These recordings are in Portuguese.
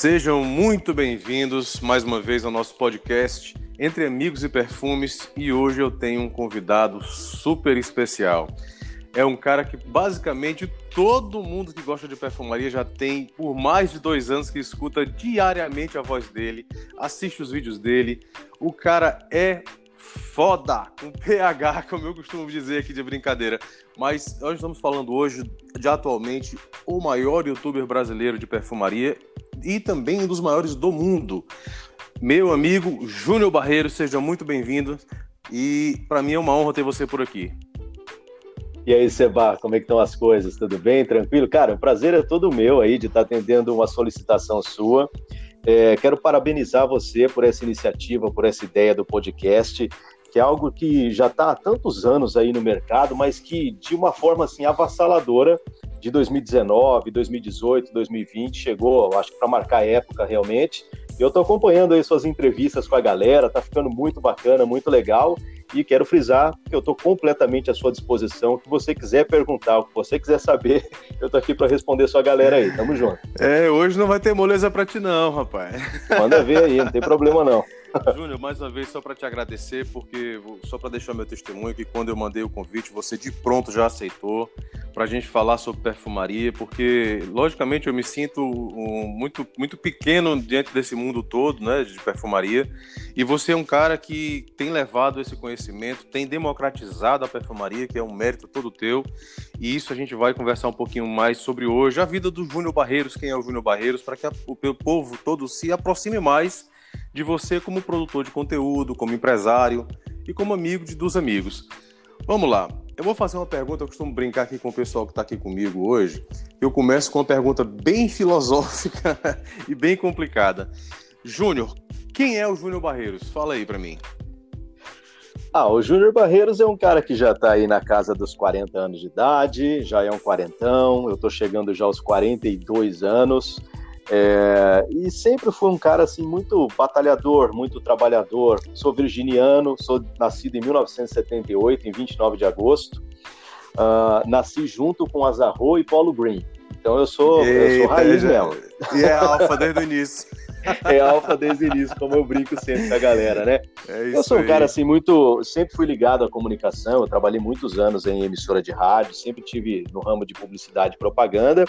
Sejam muito bem-vindos mais uma vez ao nosso podcast Entre Amigos e Perfumes e hoje eu tenho um convidado super especial. É um cara que basicamente todo mundo que gosta de perfumaria já tem por mais de dois anos que escuta diariamente a voz dele, assiste os vídeos dele. O cara é foda, com PH, como eu costumo dizer aqui de brincadeira. Mas nós estamos falando hoje de atualmente o maior youtuber brasileiro de perfumaria e também um dos maiores do mundo. Meu amigo Júnior Barreiro, seja muito bem-vindo e para mim é uma honra ter você por aqui. E aí, Seba, como é que estão as coisas? Tudo bem? Tranquilo? Cara, o prazer é todo meu aí de estar atendendo uma solicitação sua. É, quero parabenizar você por essa iniciativa, por essa ideia do podcast, que é algo que já está há tantos anos aí no mercado, mas que de uma forma assim avassaladora de 2019, 2018, 2020 chegou, acho que para marcar época realmente. Eu estou acompanhando aí suas entrevistas com a galera, tá ficando muito bacana, muito legal. E quero frisar que eu estou completamente à sua disposição. O que você quiser perguntar, o que você quiser saber, eu estou aqui para responder sua galera aí. Tamo junto. É, hoje não vai ter moleza para ti não, rapaz. Manda ver aí, não tem problema não. Júnior, mais uma vez, só para te agradecer, porque só para deixar meu testemunho, que quando eu mandei o convite, você de pronto já aceitou para a gente falar sobre perfumaria, porque, logicamente, eu me sinto um, muito, muito pequeno diante desse mundo todo, né, de perfumaria, e você é um cara que tem levado esse conhecimento, tem democratizado a perfumaria, que é um mérito todo teu, e isso a gente vai conversar um pouquinho mais sobre hoje, a vida do Júnior Barreiros, quem é o Júnior Barreiros, para que a, o, o povo todo se aproxime mais de você como produtor de conteúdo, como empresário e como amigo de, dos amigos. Vamos lá. Eu vou fazer uma pergunta, eu costumo brincar aqui com o pessoal que está aqui comigo hoje. Eu começo com uma pergunta bem filosófica e bem complicada. Júnior, quem é o Júnior Barreiros? Fala aí para mim. Ah, o Júnior Barreiros é um cara que já está aí na casa dos 40 anos de idade, já é um quarentão, eu estou chegando já aos 42 anos. É, e sempre fui um cara assim muito batalhador, muito trabalhador. Sou virginiano, sou nascido em 1978, em 29 de agosto. Uh, nasci junto com Azarro e Paulo Green. Então eu sou, Eita, eu sou raiz mesmo. E é alfa desde o início. É alfa desde o início, como eu brinco sempre com a galera, né? É eu sou um aí. cara assim muito, sempre fui ligado à comunicação, eu trabalhei muitos anos em emissora de rádio, sempre tive no ramo de publicidade e propaganda.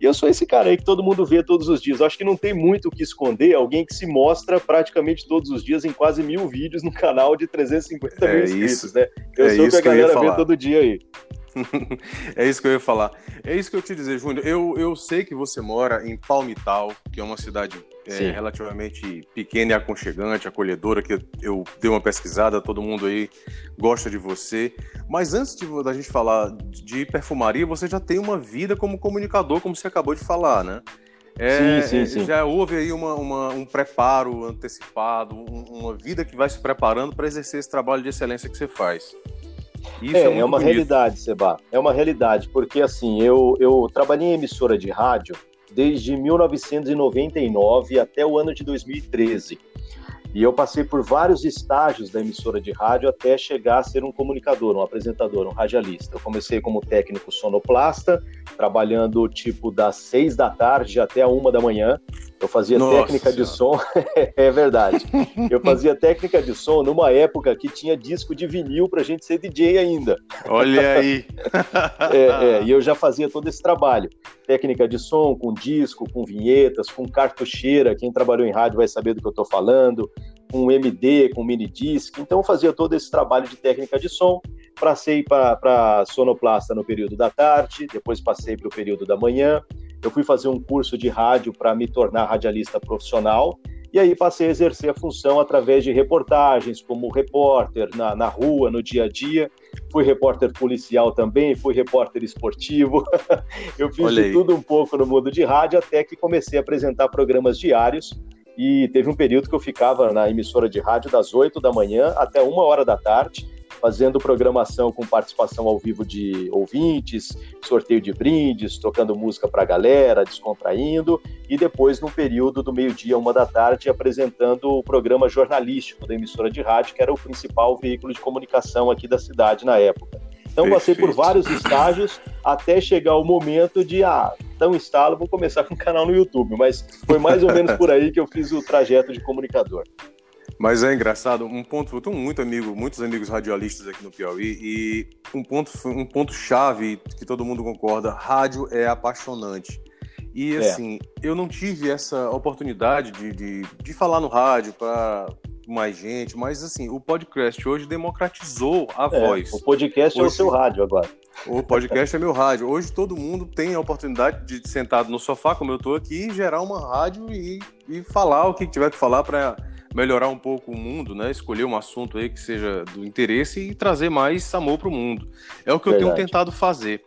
E eu sou esse cara aí que todo mundo vê todos os dias. Eu acho que não tem muito o que esconder, alguém que se mostra praticamente todos os dias em quase mil vídeos no canal de 350 é mil inscritos, isso. né? Eu é sou o que a galera vê todo dia aí. é isso que eu ia falar. É isso que eu te dizer, Júnior. Eu, eu sei que você mora em Palmital, que é uma cidade é, relativamente pequena e aconchegante, acolhedora, que eu, eu, dei uma pesquisada, todo mundo aí gosta de você. Mas antes de, da gente falar de perfumaria, você já tem uma vida como comunicador, como você acabou de falar, né? É, sim, sim, é, sim. Já houve aí uma, uma, um preparo antecipado, um, uma vida que vai se preparando para exercer esse trabalho de excelência que você faz. Isso é, é, é uma bonito. realidade, Seba. É uma realidade, porque assim, eu, eu trabalhei em emissora de rádio desde 1999 até o ano de 2013. E eu passei por vários estágios da emissora de rádio até chegar a ser um comunicador, um apresentador, um radialista. Eu comecei como técnico sonoplasta, trabalhando tipo das seis da tarde até a uma da manhã. Eu fazia Nossa técnica de som, é verdade. Eu fazia técnica de som numa época que tinha disco de vinil pra gente ser DJ ainda. Olha aí. é, é, e eu já fazia todo esse trabalho. Técnica de som, com disco, com vinhetas, com cartucheira. Quem trabalhou em rádio vai saber do que eu tô falando. Com MD, com mini disc. Então eu fazia todo esse trabalho de técnica de som. Passei para sonoplasta no período da tarde, depois passei para o período da manhã eu fui fazer um curso de rádio para me tornar radialista profissional e aí passei a exercer a função através de reportagens, como repórter na, na rua, no dia a dia. Fui repórter policial também, fui repórter esportivo. eu fiz de tudo um pouco no mundo de rádio até que comecei a apresentar programas diários. E teve um período que eu ficava na emissora de rádio das 8 da manhã até uma hora da tarde fazendo programação com participação ao vivo de ouvintes, sorteio de brindes, tocando música para a galera, descontraindo, e depois, no período do meio-dia, uma da tarde, apresentando o programa jornalístico da emissora de rádio, que era o principal veículo de comunicação aqui da cidade na época. Então, Perfeito. passei por vários estágios até chegar o momento de, ah, um estalo, vou começar com um canal no YouTube. Mas foi mais ou menos por aí que eu fiz o trajeto de comunicador. Mas é engraçado, um ponto, eu tenho muito amigo, muitos amigos radialistas aqui no Piauí e um ponto, um ponto chave que todo mundo concorda, rádio é apaixonante. E é. assim, é. eu não tive essa oportunidade de, de, de falar no rádio para mais gente, mas assim, o podcast hoje democratizou a é, voz. O podcast hoje, é o seu rádio agora. O podcast é meu rádio. Hoje todo mundo tem a oportunidade de sentado no sofá, como eu estou aqui, gerar uma rádio e, e falar o que tiver que falar para melhorar um pouco o mundo, né? Escolher um assunto aí que seja do interesse e trazer mais amor para o mundo. É o que Verdade. eu tenho tentado fazer.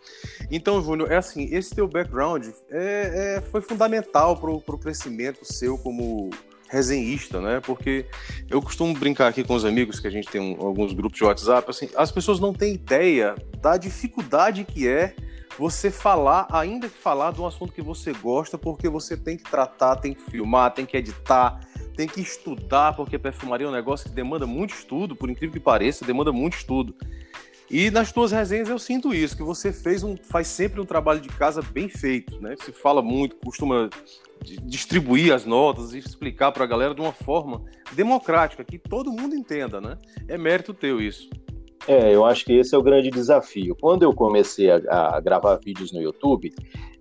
Então, Júnior, é assim, esse teu background é, é foi fundamental para o crescimento seu como resenhista, né? Porque eu costumo brincar aqui com os amigos que a gente tem um, alguns grupos de WhatsApp, assim, as pessoas não têm ideia da dificuldade que é você falar, ainda que falar de um assunto que você gosta, porque você tem que tratar, tem que filmar, tem que editar, tem que estudar, porque perfumaria é um negócio que demanda muito estudo, por incrível que pareça, demanda muito estudo. E nas tuas resenhas eu sinto isso, que você fez um, faz sempre um trabalho de casa bem feito, né? Se fala muito, costuma distribuir as notas e explicar para a galera de uma forma democrática, que todo mundo entenda, né? É mérito teu isso. É, eu acho que esse é o grande desafio. Quando eu comecei a, a gravar vídeos no YouTube,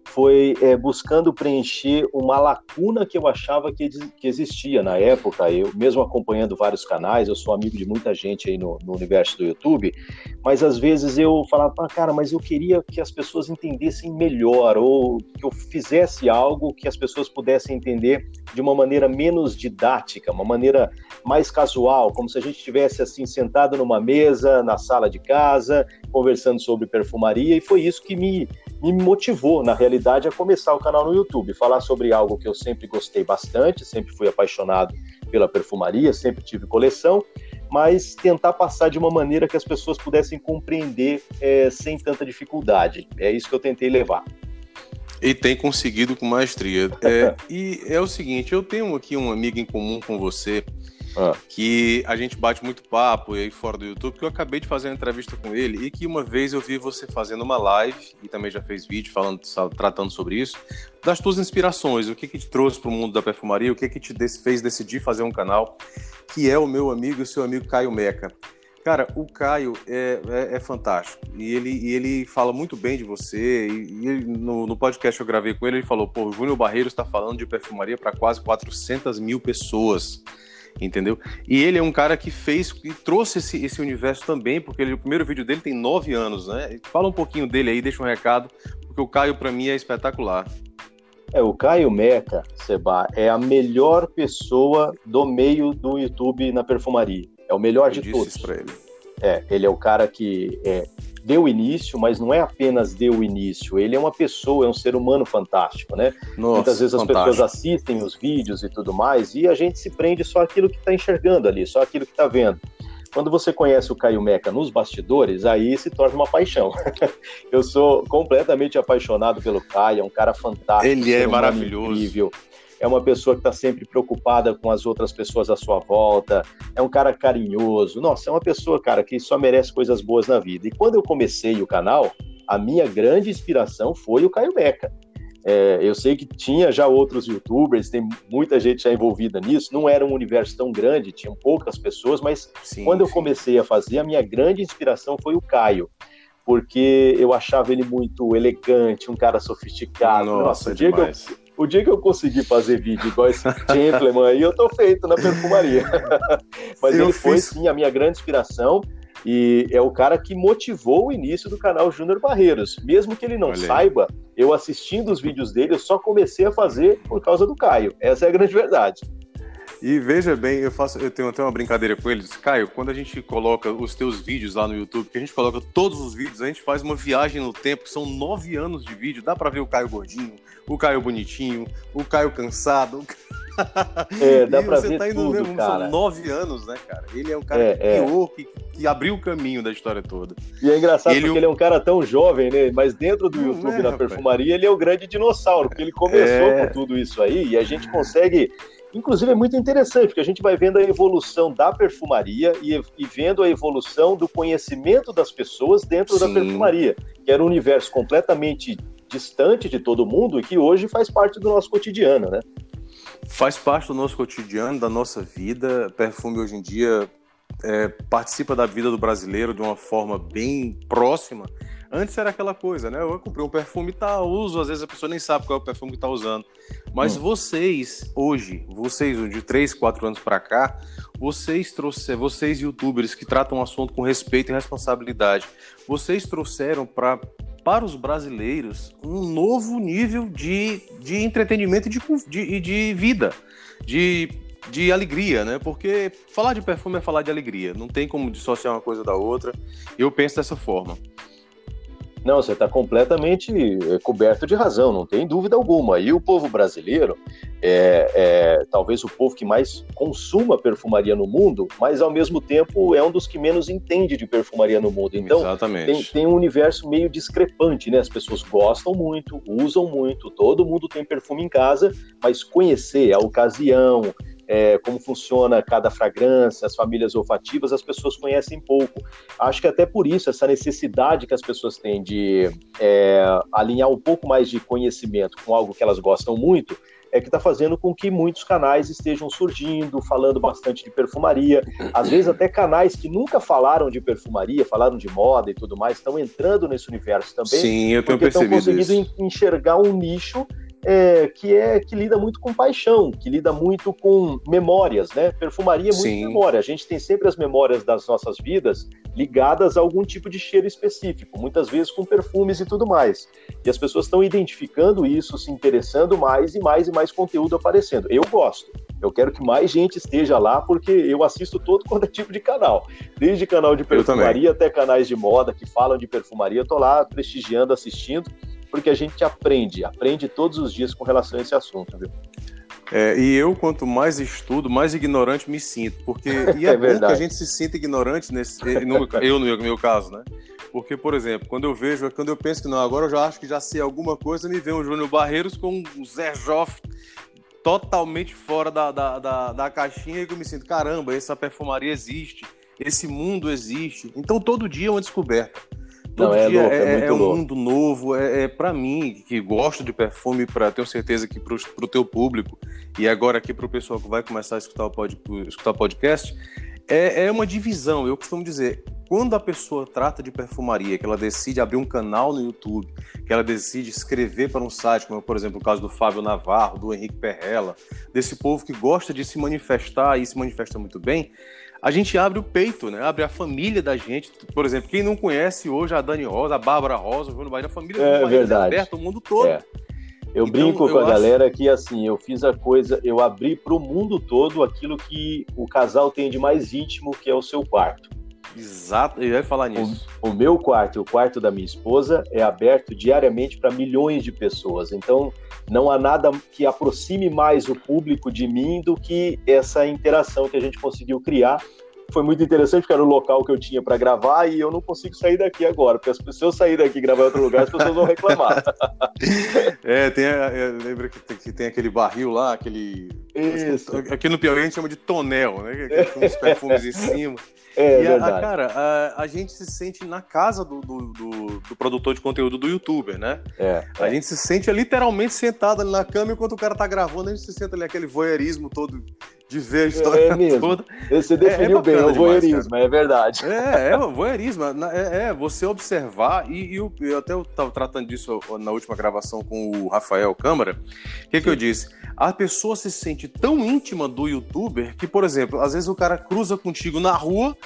foi é, buscando preencher uma lacuna que eu achava que, que, existia na época. Eu, mesmo acompanhando vários canais, eu sou amigo de muita gente aí no, no universo do YouTube, mas às vezes eu falava, ah, cara, mas eu queria que as pessoas entendessem melhor, ou que eu fizesse algo que as pessoas pudessem entender de uma maneira menos didática, uma maneira mais casual, como se a gente estivesse assim sentado numa mesa, na sala de casa, conversando sobre perfumaria, e foi isso que me me motivou, na realidade, a começar o canal no YouTube, falar sobre algo que eu sempre gostei bastante, sempre fui apaixonado pela perfumaria, sempre tive coleção, mas tentar passar de uma maneira que as pessoas pudessem compreender é, sem tanta dificuldade. É isso que eu tentei levar. E tem conseguido com maestria. É, e é o seguinte, eu tenho aqui um amigo em comum com você, ah. que a gente bate muito papo aí fora do YouTube, que eu acabei de fazer uma entrevista com ele e que uma vez eu vi você fazendo uma live e também já fez vídeo falando, tratando sobre isso, das tuas inspirações, o que que te trouxe para o mundo da perfumaria, o que que te fez decidir fazer um canal, que é o meu amigo e o seu amigo Caio Meca. Cara, o Caio é, é, é, fantástico. E ele, e ele fala muito bem de você. E, e no, no, podcast que eu gravei com ele, ele falou: pô, o Júnior Barreiros está falando de perfumaria para quase 400 mil pessoas entendeu? E ele é um cara que fez, que trouxe esse, esse universo também, porque ele, o primeiro vídeo dele tem nove anos, né? Fala um pouquinho dele aí, deixa um recado, porque o Caio para mim é espetacular. É, o Caio Meca, Seba, é a melhor pessoa do meio do YouTube na perfumaria. É o melhor Eu de todos. Isso ele. É, ele é o cara que é, deu início, mas não é apenas deu início, ele é uma pessoa, é um ser humano fantástico, né? Nossa, Muitas vezes fantástico. as pessoas assistem os vídeos e tudo mais e a gente se prende só aquilo que está enxergando ali, só aquilo que está vendo. Quando você conhece o Caio Meca nos bastidores, aí se torna uma paixão. Eu sou completamente apaixonado pelo Caio, é um cara fantástico. Ele é maravilhoso. Incrível é uma pessoa que está sempre preocupada com as outras pessoas à sua volta, é um cara carinhoso. Nossa, é uma pessoa, cara, que só merece coisas boas na vida. E quando eu comecei o canal, a minha grande inspiração foi o Caio Meca. É, eu sei que tinha já outros youtubers, tem muita gente já envolvida nisso, não era um universo tão grande, tinham poucas pessoas, mas sim, quando eu comecei a fazer, a minha grande inspiração foi o Caio porque eu achava ele muito elegante, um cara sofisticado. Nossa, Nossa o, dia eu, o, dia que eu, consegui fazer vídeo igual esse gentleman aí, eu tô feito na perfumaria. Mas eu ele foi sim a minha grande inspiração e é o cara que motivou o início do canal Júnior Barreiros. Mesmo que ele não saiba, eu assistindo os vídeos dele, eu só comecei a fazer por causa do Caio. Essa é a grande verdade. E veja bem, eu faço, eu tenho até uma brincadeira com eles. Caio, quando a gente coloca os teus vídeos lá no YouTube, que a gente coloca todos os vídeos, a gente faz uma viagem no tempo, são nove anos de vídeo, dá para ver o Caio gordinho, o Caio bonitinho, o Caio cansado. É, dá pra ver tá tudo, mesmo, cara. São nove anos, né, cara? Ele é o cara é, que criou, é. que, que, abriu o caminho da história toda. E é engraçado ele, porque ele é um cara tão jovem, né? Mas dentro do YouTube, é, na rapaz. perfumaria, ele é o grande dinossauro, porque ele começou é. com tudo isso aí e a gente consegue Inclusive é muito interessante, porque a gente vai vendo a evolução da perfumaria e, e vendo a evolução do conhecimento das pessoas dentro Sim. da perfumaria, que era um universo completamente distante de todo mundo e que hoje faz parte do nosso cotidiano, né? Faz parte do nosso cotidiano, da nossa vida. Perfume hoje em dia é, participa da vida do brasileiro de uma forma bem próxima. Antes era aquela coisa, né? Eu comprei um perfume e tá, uso, às vezes a pessoa nem sabe qual é o perfume que tá usando. Mas hum. vocês, hoje, vocês, de 3, 4 anos para cá, vocês trouxeram, vocês youtubers que tratam o assunto com respeito e responsabilidade, vocês trouxeram para para os brasileiros um novo nível de, de entretenimento e de, de, de vida, de de alegria, né? Porque falar de perfume é falar de alegria, não tem como dissociar uma coisa da outra. Eu penso dessa forma. Não, você está completamente eh, coberto de razão, não tem dúvida alguma. E o povo brasileiro é, é, talvez o povo que mais consuma perfumaria no mundo, mas ao mesmo tempo é um dos que menos entende de perfumaria no mundo. Então tem, tem, um universo meio discrepante, né? As pessoas gostam muito, usam muito, todo mundo tem perfume em casa, mas conhecer a ocasião, é, como funciona cada fragrância, as famílias olfativas, as pessoas conhecem pouco. Acho que até por isso, essa necessidade que as pessoas têm de é, alinhar um pouco mais de conhecimento com algo que elas gostam muito, é que está fazendo com que muitos canais estejam surgindo, falando bastante de perfumaria. Às vezes, até canais que nunca falaram de perfumaria, falaram de moda e tudo mais, estão entrando nesse universo também. Sim, eu tenho porque estão conseguindo isso. enxergar um nicho é, que é que lida muito com paixão, que lida muito com memórias, né? Perfumaria é muito Sim. memória. A gente tem sempre as memórias das nossas vidas ligadas a algum tipo de cheiro específico, muitas vezes com perfumes e tudo mais. E as pessoas estão identificando isso, se interessando mais e mais e mais conteúdo aparecendo. Eu gosto. Eu quero que mais gente esteja lá, porque eu assisto todo quanto é tipo de canal. Desde canal de perfumaria até canais de moda que falam de perfumaria, eu tô lá prestigiando, assistindo porque a gente aprende, aprende todos os dias com relação a esse assunto, viu? É, e eu, quanto mais estudo, mais ignorante me sinto. Porque e é, é bom que a gente se sinta ignorante nesse. No, eu, no meu, caso, né? Porque, por exemplo, quando eu vejo, quando eu penso que não, agora eu já acho que já sei alguma coisa, me vem o Júnior Barreiros com o Zé Joff totalmente fora da, da, da, da caixinha e que eu me sinto, caramba, essa perfumaria existe, esse mundo existe. Então todo dia é uma descoberta. Todo Não, é dia louco, é, é, é um louco. mundo novo. É, é para mim, que gosto de perfume, para tenho certeza que para o teu público e agora aqui para o pessoal que vai começar a escutar o, pod, escutar o podcast, é, é uma divisão. Eu costumo dizer, quando a pessoa trata de perfumaria, que ela decide abrir um canal no YouTube, que ela decide escrever para um site, como por exemplo o caso do Fábio Navarro, do Henrique Perrella, desse povo que gosta de se manifestar e se manifesta muito bem, a gente abre o peito, né? Abre a família da gente. Por exemplo, quem não conhece hoje a Dani Rosa, a Bárbara Rosa, o Bruno Bahia, a família é, do Bahia verdade. aberta o mundo todo. É. Eu então, brinco com a acho... galera que assim, eu fiz a coisa, eu abri para o mundo todo aquilo que o casal tem de mais íntimo, que é o seu quarto. Exato, eu ia falar nisso. O, o meu quarto e o quarto da minha esposa é aberto diariamente para milhões de pessoas. Então, não há nada que aproxime mais o público de mim do que essa interação que a gente conseguiu criar. Foi muito interessante porque era o local que eu tinha para gravar e eu não consigo sair daqui agora, porque se eu sair daqui e gravar em outro lugar, as pessoas vão reclamar. é, tem, lembra que tem, que tem aquele barril lá, aquele. Isso. Aqui no Piauí a gente chama de tonel, né? Com os perfumes em cima. É, e a, cara, a, a, gente se sente na casa do, do, do, do, produtor de conteúdo do youtuber, né? É, a é. gente se sente literalmente sentado ali na cama enquanto o cara tá gravando, a gente se senta ali aquele voyeurismo todo de ver a história é mesmo. toda. Você definiu é, é bem, é o voyeurismo, demais, é verdade. É, é o voyeurismo. É, é, você observar, e, e eu, eu até estava tratando disso na última gravação com o Rafael Câmara. O que, que eu disse? A pessoa se sente tão íntima do youtuber que, por exemplo, às vezes o cara cruza contigo na rua,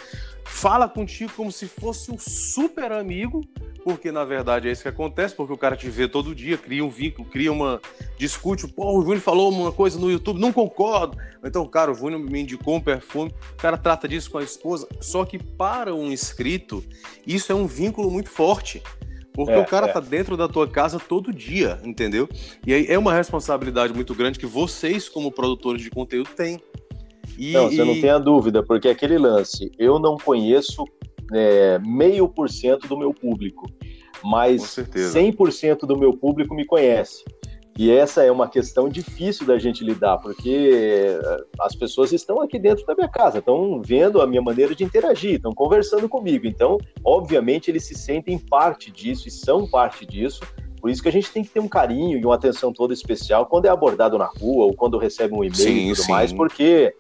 fala contigo como se fosse um super amigo, porque na verdade é isso que acontece, porque o cara te vê todo dia, cria um vínculo, cria uma. discute, pô, o Júnior falou uma coisa no YouTube, não concordo. Então, cara, o Júnior me indicou um perfume, o cara trata disso com a esposa. Só que para um inscrito, isso é um vínculo muito forte. Porque é, o cara é. tá dentro da tua casa todo dia, entendeu? E aí é uma responsabilidade muito grande que vocês, como produtores de conteúdo, têm. E, não, você e... não tenha dúvida, porque aquele lance, eu não conheço meio por cento do meu público, mas 100% do meu público me conhece. E essa é uma questão difícil da gente lidar, porque eh, as pessoas estão aqui dentro da minha casa, estão vendo a minha maneira de interagir, estão conversando comigo. Então, obviamente, eles se sentem parte disso e são parte disso. Por isso que a gente tem que ter um carinho e uma atenção toda especial quando é abordado na rua ou quando recebe um e-mail sim, e tudo sim. mais, porque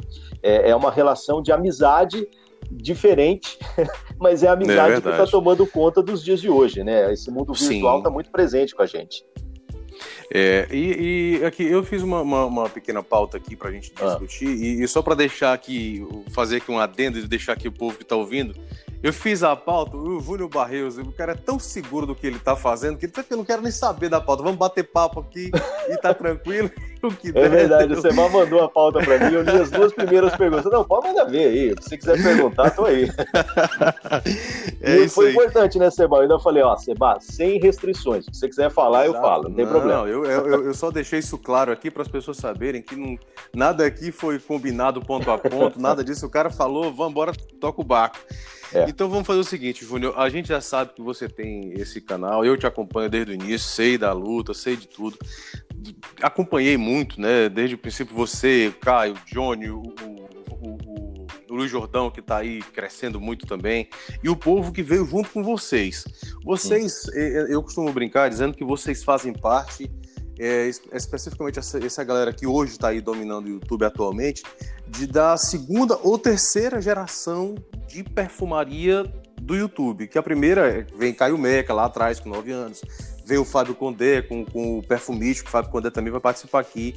é, é uma relação de amizade diferente, mas é a amizade é que está tomando conta dos dias de hoje, né? Esse mundo virtual está muito presente com a gente. É, e, e, aqui eu fiz uma, uma, uma pequena pauta aqui para a gente ah. discutir, ah. e, e, só para deixar aqui, fazer aqui um adendo e deixar aqui o povo que está ouvindo, eu fiz a pauta, o Júnior Barreiros, o cara é tão seguro do que ele tá fazendo que ele tá que eu não quero nem saber da pauta. Vamos bater papo aqui e tá tranquilo. O que é der, verdade, você mal mandou a pauta pra mim, eu li as duas primeiras perguntas. Não, pode mandar ver aí. Se você quiser perguntar, tô aí. É e foi aí. importante, né, Seba? Eu ainda falei, ó, Seba, sem restrições. Se você quiser falar, eu falo, não tem não, problema. Não, eu, eu, eu só deixei isso claro aqui para as pessoas saberem que não, nada aqui foi combinado ponto a ponto, nada disso. O cara falou, vamos embora, toca o barco. É. Então vamos fazer o seguinte, Júnior. A gente já sabe que você tem esse canal. Eu te acompanho desde o início, sei da luta, sei de tudo. Acompanhei muito, né? Desde o princípio, você, Caio, Johnny, o, o, o, o Luiz Jordão, que está aí crescendo muito também, e o povo que veio junto com vocês. Vocês, eu costumo brincar dizendo que vocês fazem parte é, especificamente essa, essa galera que hoje está aí dominando o YouTube atualmente, de da segunda ou terceira geração de perfumaria do YouTube. Que a primeira vem Caio Meca lá atrás, com 9 anos. Vem o Fábio Condé com, com o Perfumístico, o Fábio Condé também vai participar aqui.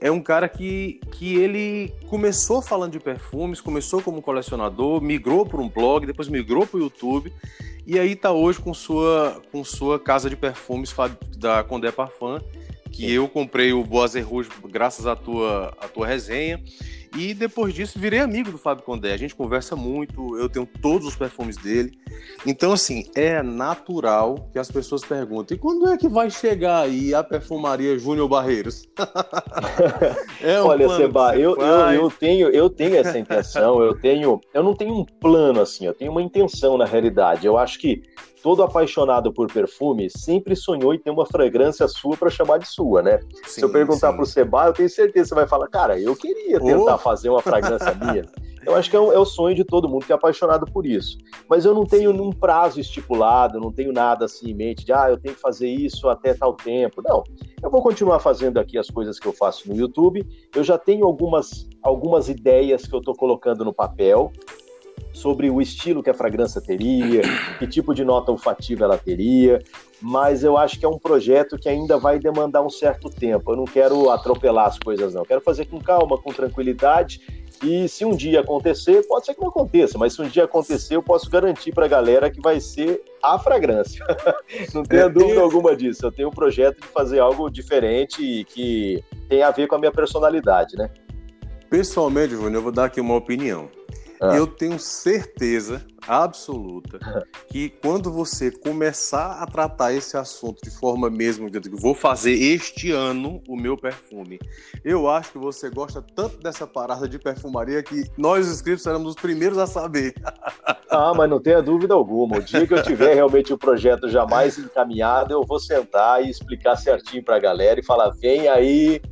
É um cara que, que ele começou falando de perfumes, começou como colecionador, migrou para um blog, depois migrou para o YouTube e aí está hoje com sua, com sua casa de perfumes da Condé Parfum que eu comprei o Boas Rouge graças à tua, à tua resenha. E depois disso virei amigo do Fábio Condé. A gente conversa muito, eu tenho todos os perfumes dele. Então, assim, é natural que as pessoas perguntem: e quando é que vai chegar aí a perfumaria Júnior Barreiros? é um Olha, Seba, eu, eu, eu, tenho, eu tenho essa intenção, eu tenho. Eu não tenho um plano assim, eu tenho uma intenção na realidade. Eu acho que todo apaixonado por perfume sempre sonhou em ter uma fragrância sua para chamar de sua, né? Sim, Se eu perguntar sim. pro Seba, eu tenho certeza que você vai falar, cara, eu queria tentar oh. fazer uma fragrância minha. Eu acho que é, um, é, o sonho de todo mundo que é apaixonado por isso. Mas eu não tenho um prazo estipulado, não tenho nada assim em mente de, ah, eu tenho que fazer isso até tal tempo. Não. Eu vou continuar fazendo aqui as coisas que eu faço no YouTube. Eu já tenho algumas, algumas ideias que eu estou colocando no papel sobre o estilo que a fragrância teria, que tipo de nota olfativa ela teria, mas eu acho que é um projeto que ainda vai demandar um certo tempo. Eu não quero atropelar as coisas, não. Eu quero fazer com calma, com tranquilidade. E se um dia acontecer, pode ser que não aconteça, mas se um dia acontecer, eu posso garantir para a galera que vai ser a fragrância. não tenha dúvida alguma disso. Eu tenho um projeto de fazer algo diferente e que tem a ver com a minha personalidade, né? Pessoalmente, Júnior, eu vou dar aqui uma opinião. Ah. Eu tenho certeza absoluta que quando você começar a tratar esse assunto de forma mesmo, de vou fazer este ano o meu perfume, eu acho que você gosta tanto dessa parada de perfumaria que nós inscritos seremos os primeiros a saber. Ah, mas não tenha dúvida alguma. O dia que eu tiver realmente o projeto já mais encaminhado, eu vou sentar e explicar certinho para a galera e falar: vem aí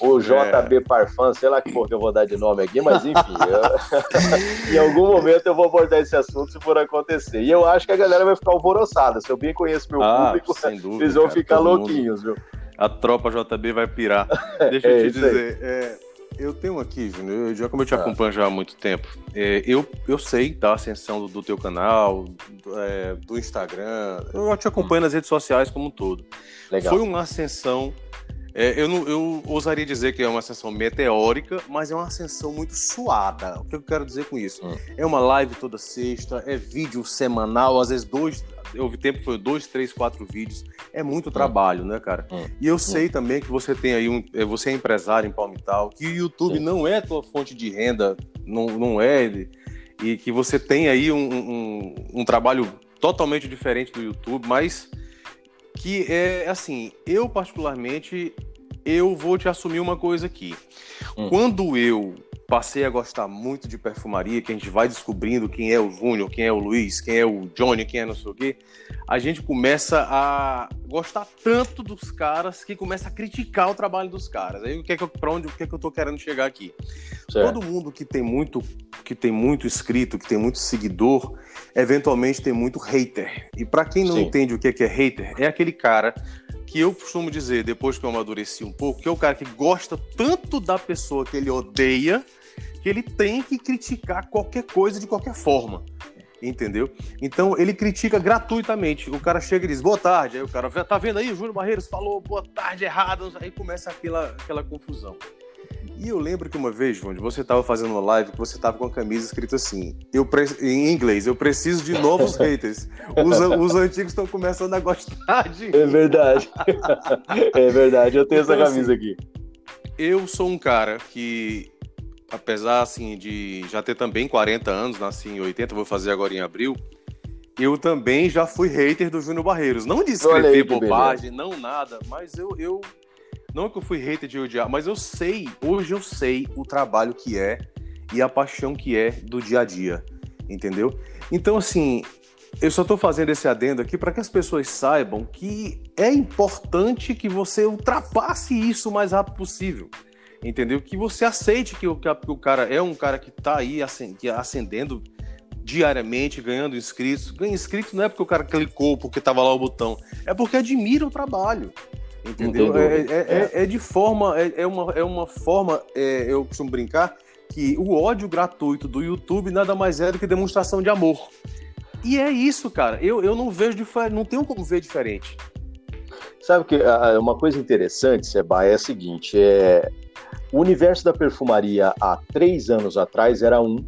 o JB é. Parfum, sei lá que porra eu vou dar de nome aqui, mas enfim, eu... em algum momento eu vou abordar esse assunto se for acontecer. E eu acho que a galera vai ficar alvoroçada. Se eu bem conheço meu ah, público, dúvida, eles vão cara, ficar louquinhos, mundo. viu? A tropa JB vai pirar. Deixa é, eu te dizer, é, eu tenho aqui, Júnior, já como eu te ah. acompanho já há muito tempo, é, eu, eu sei da ascensão do, do teu canal, do, é, do, Instagram, eu te acompanho hum. nas redes sociais como um todo. Legal. Foi uma ascensão é, eu, não, eu ousaria dizer que é uma ascensão meteórica, mas é uma ascensão muito suada. O que eu quero dizer com isso? Hum. É uma live toda sexta, é vídeo semanal, às vezes dois. Houve tempo que foi dois, três, quatro vídeos. É muito hum. trabalho, né, cara? Hum. E eu hum. sei também que você tem aí um. É, você é empresário em Palmital, que o YouTube não é a tua fonte de renda, não, não é. E que você tem aí um, um, um trabalho totalmente diferente do YouTube, mas que é assim, eu particularmente eu vou te assumir uma coisa aqui. Hum. Quando eu passei a gostar muito de perfumaria, que a gente vai descobrindo quem é o Júnior, quem é o Luiz, quem é o Johnny, quem é não sei o quê, a gente começa a gostar tanto dos caras que começa a criticar o trabalho dos caras. Aí o que é que eu, pra onde o que é que eu tô querendo chegar aqui? Certo. Todo mundo que tem muito que tem muito inscrito, que tem muito seguidor, eventualmente tem muito hater. E para quem não Sim. entende o que é, que é hater, é aquele cara que eu costumo dizer, depois que eu amadureci um pouco, que é o cara que gosta tanto da pessoa que ele odeia, que ele tem que criticar qualquer coisa de qualquer forma. Entendeu? Então ele critica gratuitamente. O cara chega e diz boa tarde. Aí o cara tá vendo aí, o Júlio Barreiros falou boa tarde errado. Aí começa aquela, aquela confusão. E eu lembro que uma vez, João, você estava fazendo uma live que você estava com a camisa escrita assim, eu pre... em inglês, eu preciso de novos haters. Os, os antigos estão começando a gostar de É verdade. é verdade, eu tenho então, essa camisa assim, aqui. Eu sou um cara que, apesar assim de já ter também 40 anos, nasci em 80, vou fazer agora em abril, eu também já fui hater do Júnior Barreiros. Não de escrever bobagem, não nada, mas eu, eu não que eu fui hater de odiar, mas eu sei, hoje eu sei o trabalho que é e a paixão que é do dia a dia, entendeu? Então, assim, eu só estou fazendo esse adendo aqui para que as pessoas saibam que é importante que você ultrapasse isso o mais rápido possível, entendeu? Que você aceite que o, que o cara é um cara que está aí ascendendo diariamente, ganhando inscritos. Ganha inscritos não é porque o cara clicou, porque estava lá o botão, é porque admira o trabalho. Entendeu? É, é, é, é, de forma, é, é, uma, é uma forma, é, eu costumo brincar, que o ódio gratuito do YouTube nada mais é do que demonstração de amor. E é isso, cara. Eu, eu não vejo diferente, não tenho como ver diferente. Sabe que uma coisa interessante, Seba, é a seguinte: é, o universo da perfumaria há três anos atrás era um,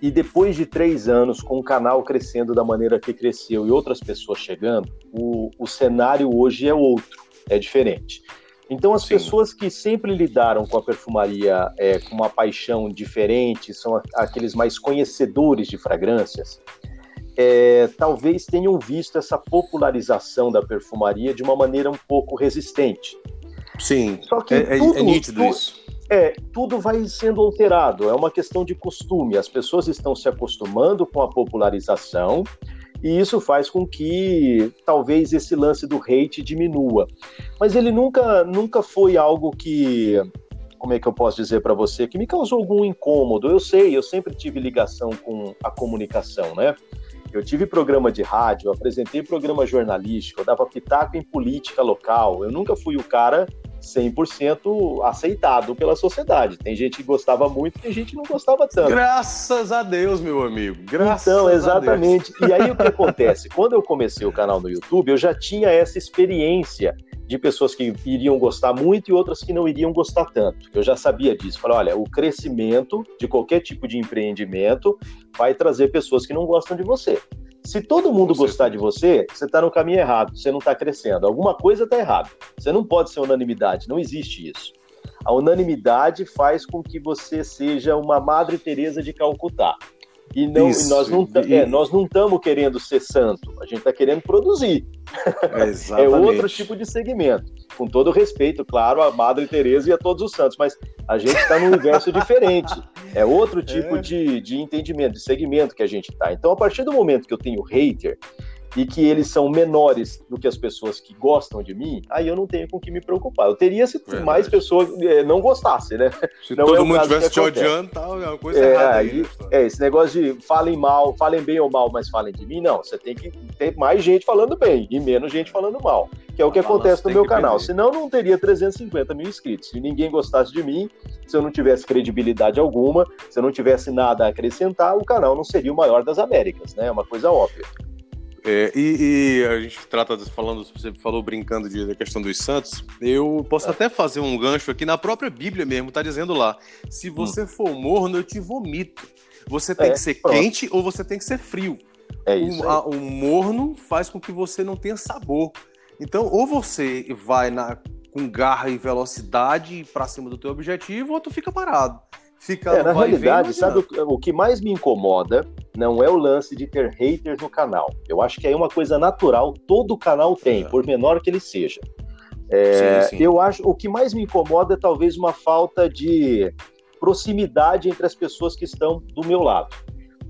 e depois de três anos, com o canal crescendo da maneira que cresceu e outras pessoas chegando, o, o cenário hoje é outro, é diferente. Então, as Sim. pessoas que sempre lidaram com a perfumaria é, com uma paixão diferente, são aqueles mais conhecedores de fragrâncias, é, talvez tenham visto essa popularização da perfumaria de uma maneira um pouco resistente. Sim, Só que é, é tudo, é nítido tudo, isso é, tudo vai sendo alterado, é uma questão de costume. As pessoas estão se acostumando com a popularização e isso faz com que talvez esse lance do hate diminua. Mas ele nunca, nunca foi algo que, como é que eu posso dizer para você, que me causou algum incômodo. Eu sei, eu sempre tive ligação com a comunicação, né? Eu tive programa de rádio, apresentei programa jornalístico, eu dava pitaco em política local. Eu nunca fui o cara 100% aceitado pela sociedade. Tem gente que gostava muito, tem gente que não gostava tanto. Graças a Deus, meu amigo. Graças então, exatamente. E aí o que acontece? Quando eu comecei o canal no YouTube, eu já tinha essa experiência de pessoas que iriam gostar muito e outras que não iriam gostar tanto. Eu já sabia disso. Falei, olha, o crescimento de qualquer tipo de empreendimento vai trazer pessoas que não gostam de você. Se todo mundo gostar de você, você está no caminho errado, você não está crescendo. Alguma coisa está errada. Você não pode ser unanimidade, não existe isso. A unanimidade faz com que você seja uma Madre Teresa de Calcutá. E, não, Isso, nós não é, nós não estamos querendo ser santo, a gente está querendo produzir. É, é, outro tipo de segmento. Com todo respeito, claro, a Madre Teresa e a todos os santos, mas a gente está num universo diferente. É outro tipo é. De, de entendimento, de segmento que a gente está. Então, a partir do momento que eu tenho hater, e que eles são menores do que as pessoas que gostam de mim, aí eu não tenho com que me preocupar. Eu teria se Verdade. mais pessoas é, não gostassem, né? Se não todo é mundo estivesse te odiando, tá, é uma coisa é, errada aí. aí é, esse negócio de falem mal, falem bem ou mal, mas falem de mim, não. Você tem que ter mais gente falando bem e menos gente falando mal, que é o que acontece no meu canal. Perder. Senão não teria 350 mil inscritos. Se ninguém gostasse de mim, se eu não tivesse credibilidade alguma, se eu não tivesse nada a acrescentar, o canal não seria o maior das Américas, né? É uma coisa óbvia. É, e, e, a gente trata, falando, você falou brincando de, da questão dos santos, eu posso até fazer um gancho aqui na própria Bíblia mesmo, tá dizendo lá: se você hum. for morno, eu te vomito. Você tem é, que ser pronto. quente ou você tem que ser frio. É isso. O, a, o morno faz com que você não tenha sabor. Então, ou você vai na, com garra e velocidade para cima do teu objetivo, ou tu fica parado. Fica é, na realidade, sabe o, o, que mais me incomoda não é o lance de ter haters no canal. Eu acho que é uma coisa natural, todo canal tem, é. por menor que ele seja. É, sim, sim. Eu acho o que mais me incomoda é talvez uma falta de proximidade entre as pessoas que estão do meu lado.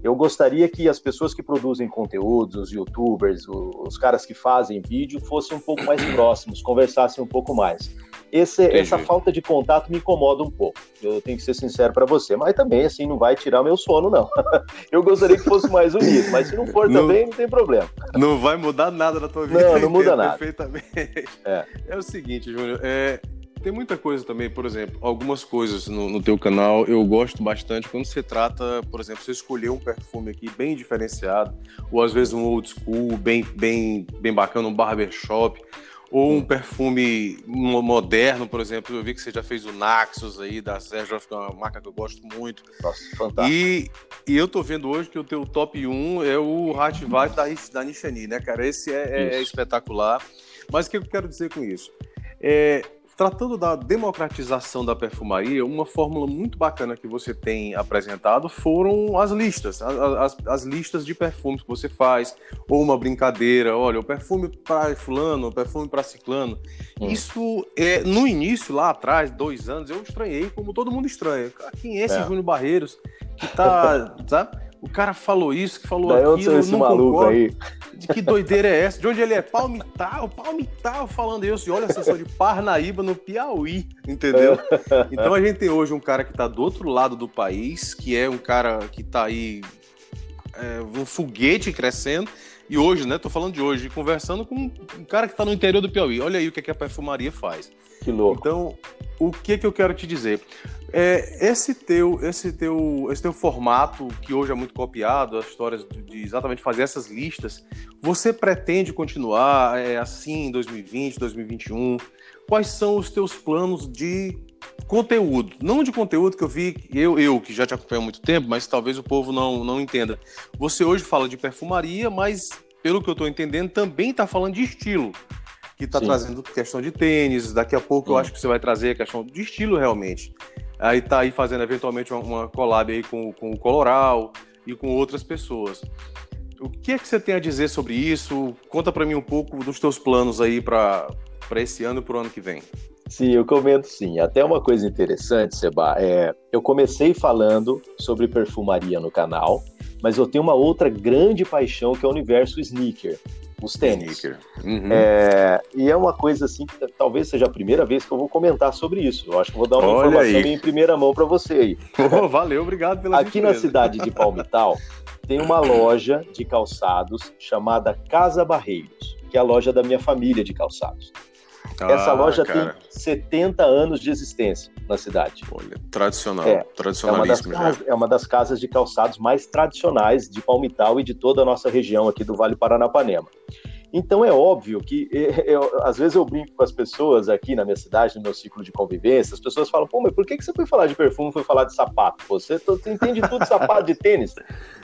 Eu gostaria que as pessoas que produzem conteúdos, os youtubers, os caras que fazem vídeo, fossem um pouco mais próximos, conversassem um pouco mais esse, essa falta de contato me incomoda um pouco. Eu tenho que ser sincero para você. Mas também, assim, não vai tirar meu sono, não. eu gostaria que fosse mais unido, mas se não for não, também, não tem problema. Não vai mudar nada na tua vida. Não, não muda nada. Perfeitamente. É. é o seguinte, Júnior. É, tem muita coisa também, por exemplo, algumas coisas no, no teu canal eu gosto bastante quando se trata, por exemplo, você escolher um perfume aqui bem diferenciado, ou às vezes um old school, bem, bem, bem bacana, um barbershop, ou um perfume moderno, por exemplo, eu vi que você já fez o Naxos aí, da Sergio, que é uma marca que eu gosto muito. Nossa, fantástico. E, e eu tô vendo hoje que o teu top 1 é o Vibe da, da Nishani, né, cara? Esse é, é, espetacular. Mas o que eu quero dizer com isso? É, Tratando da democratização da perfumaria, uma fórmula muito bacana que você tem apresentado foram as listas, as, as listas de perfumes que você faz, ou uma brincadeira, olha, o perfume para fulano, o perfume para ciclano. Hum. Isso, é, no início, lá atrás, dois anos, eu estranhei, como todo mundo estranha. Quem é esse é. Júnior Barreiros que tá, sabe? O cara falou isso, que falou Daí aquilo, esse não maluco concordo. aí. De que doideira é essa? De onde ele é? Palmital, Palmital falando isso. E olha, sou de Parnaíba, no Piauí, entendeu? Então a gente tem hoje um cara que está do outro lado do país, que é um cara que está aí, é, um foguete crescendo. E hoje, né? Tô falando de hoje, conversando com um cara que está no interior do Piauí. Olha aí o que, é que a perfumaria faz. Que louco. Então, o que que eu quero te dizer? É, esse teu, esse teu, esse teu formato que hoje é muito copiado, as histórias de, exatamente fazer essas listas, você pretende continuar é, assim em 2020, 2021? Quais são os teus planos de conteúdo? Não de conteúdo que eu vi, eu, eu que já te acompanho há muito tempo, mas talvez o povo não, não entenda. Você hoje fala de perfumaria, mas pelo que eu estou entendendo, também está falando de estilo que está trazendo questão de tênis. Daqui a pouco hum. eu acho que você vai trazer a questão de estilo realmente. Aí tá aí fazendo eventualmente uma, uma collab aí com, com o Coloral e com outras pessoas. O que é que você tem a dizer sobre isso? Conta para mim um pouco dos teus planos aí para esse ano e para o ano que vem. Sim, eu comento sim. Até uma coisa interessante, Seba, é, eu comecei falando sobre perfumaria no canal, mas eu tenho uma outra grande paixão que é o universo sneaker os tênis. Uhum. É, e é uma coisa assim que talvez seja a primeira vez que eu vou comentar sobre isso. Eu acho que vou dar uma Olha informação aí. em primeira mão para você aí. Oh, valeu, obrigado pela Aqui na cidade de Palmital tem uma loja de calçados chamada Casa Barreiros, que é a loja da minha família de calçados. Ah, Essa loja cara. tem 70 anos de existência na cidade. Olha, tradicional, é, tradicionalíssimo é uma, é uma das casas de calçados mais tradicionais de Palmital e de toda a nossa região aqui do Vale Paranapanema. Então é óbvio que eu, às vezes eu brinco com as pessoas aqui na minha cidade, no meu ciclo de convivência, as pessoas falam, pô, mas por que, você foi falar de perfume, foi falar de sapato? Você, você entende tudo de sapato, de tênis?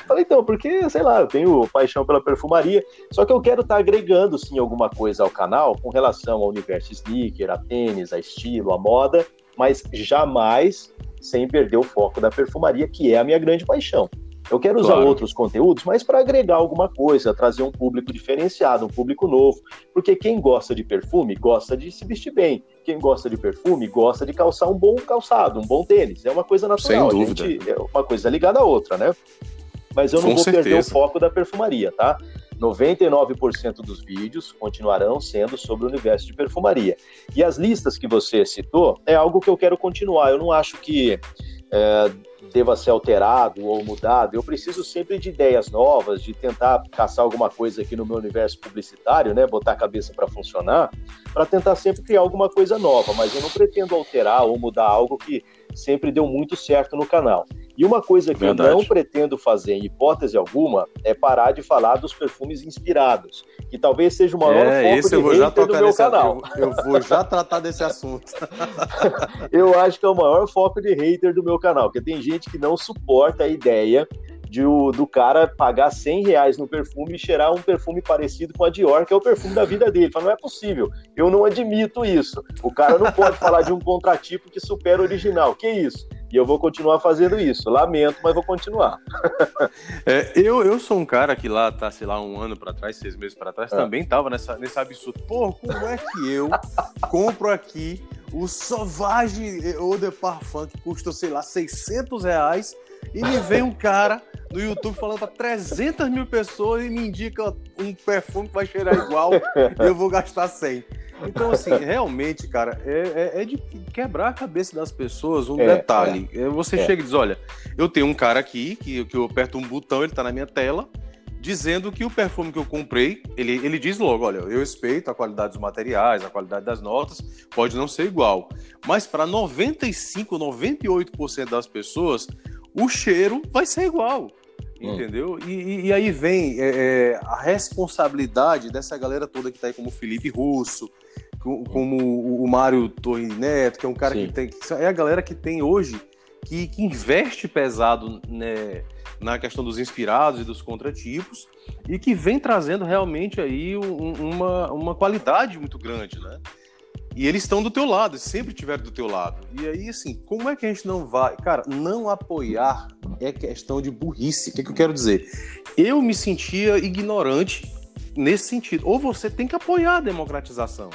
Falei, então, porque, sei lá, eu tenho paixão pela perfumaria, só que eu quero estar tá agregando, sim, alguma coisa ao canal com relação ao universo sneaker, a tênis, a estilo, a moda, mas jamais sem perder o foco da perfumaria, que é a minha grande paixão. Eu quero usar claro. outros conteúdos, mas para agregar alguma coisa, trazer um público diferenciado, um público novo. Porque quem gosta de perfume gosta de se vestir bem. Quem gosta de perfume gosta de calçar um bom calçado, um bom tênis. É uma coisa natural. Sem dúvida. Gente, é uma coisa ligada à outra, né? Mas eu não Com vou certeza. perder o foco da perfumaria, tá? 99% dos vídeos continuarão sendo sobre o universo de perfumaria. E as listas que você citou é algo que eu quero continuar. Eu não acho que é, deva ser alterado ou mudado. Eu preciso sempre de ideias novas, de tentar caçar alguma coisa aqui no meu universo publicitário, né? Botar a cabeça para funcionar, para tentar sempre criar alguma coisa nova. Mas eu não pretendo alterar ou mudar algo que sempre deu muito certo no canal. E uma coisa que Verdade. eu não pretendo fazer, em hipótese alguma, é parar de falar dos perfumes inspirados, que talvez seja o maior é, foco de eu vou já do meu canal. Eu, eu, vou já tratar desse assunto. eu acho que é o maior foco de hater do meu canal, porque tem gente que não suporta a ideia de o, do cara pagar 100 reais no perfume e cheirar um perfume parecido com a Dior, que é o perfume da vida dele. Fala, não é possível, eu não admito isso. O cara não pode falar de um contratipo que supera o original. Que isso? E eu vou continuar fazendo isso. Lamento, mas vou continuar. é, eu, eu sou um cara que lá, tá, sei lá, um ano para trás, seis meses para trás, é. também tava nessa, nesse absurdo. Pô, como é que eu compro aqui o Sauvage Eau de Parfum, que custa, sei lá, 600 reais, e me vem um cara no YouTube falando para 300 mil pessoas e me indica um perfume que vai cheirar igual e eu vou gastar 100. Então, assim, realmente, cara, é, é, é, de quebrar a cabeça das pessoas um é, detalhe. É. Você é. chega e diz: olha, eu tenho um cara aqui que, que eu aperto um botão, ele tá na minha tela, dizendo que o perfume que eu comprei, ele, ele diz logo: olha, eu respeito a qualidade dos materiais, a qualidade das notas, pode não ser igual. Mas para 95, 98% das pessoas, o cheiro vai ser igual. Hum. Entendeu? E, e, aí vem é, é, a responsabilidade dessa galera toda que tá aí, como o Felipe Russo, hum. como o, o Mário Torre Neto, que é um cara Sim. que tem. Que é a galera que tem hoje, que, que investe pesado né, na questão dos inspirados e dos contratipos, e que vem trazendo realmente aí um, uma, uma qualidade muito grande, né? E eles estão do teu lado, sempre estiveram do teu lado. E aí, assim, como é que a gente não vai. Cara, não apoiar é questão de burrice. O que, é que eu quero dizer? Eu me sentia ignorante nesse sentido. Ou você tem que apoiar a democratização.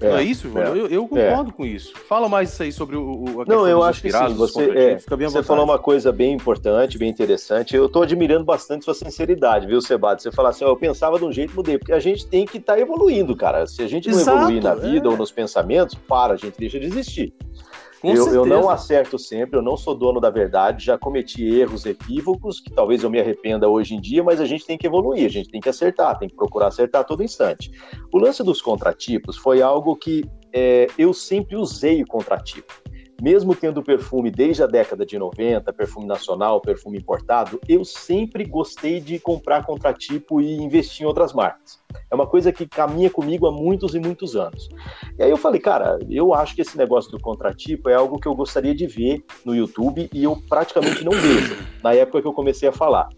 É, não é isso? É, eu, eu, concordo é. com isso. Fala mais isso aí sobre o, a Não, eu acho que sim. Você, é, você falou uma coisa bem importante, bem interessante. Eu estou admirando bastante sua sinceridade, viu, Sebado? Você fala assim, oh, eu pensava de um jeito, mudei. Porque a gente tem que estar tá evoluindo, cara. Se a gente não Exato, evoluir na vida é. ou nos pensamentos, para, a gente deixa de existir. Eu, eu, não acerto sempre, eu não sou dono da verdade, já cometi erros, equívocos, que talvez eu me arrependa hoje em dia, mas a gente tem que evoluir, a gente tem que acertar, tem que procurar acertar a todo instante. O lance dos contratipos foi algo que é, eu sempre usei o contratipo mesmo tendo perfume desde a década de 90, perfume nacional, perfume importado, eu sempre gostei de comprar contratipo e investir em outras marcas. É uma coisa que caminha comigo há muitos e muitos anos. E aí eu falei, cara, eu acho que esse negócio do contratipo é algo que eu gostaria de ver no YouTube e eu praticamente não vejo, na época que eu comecei a falar.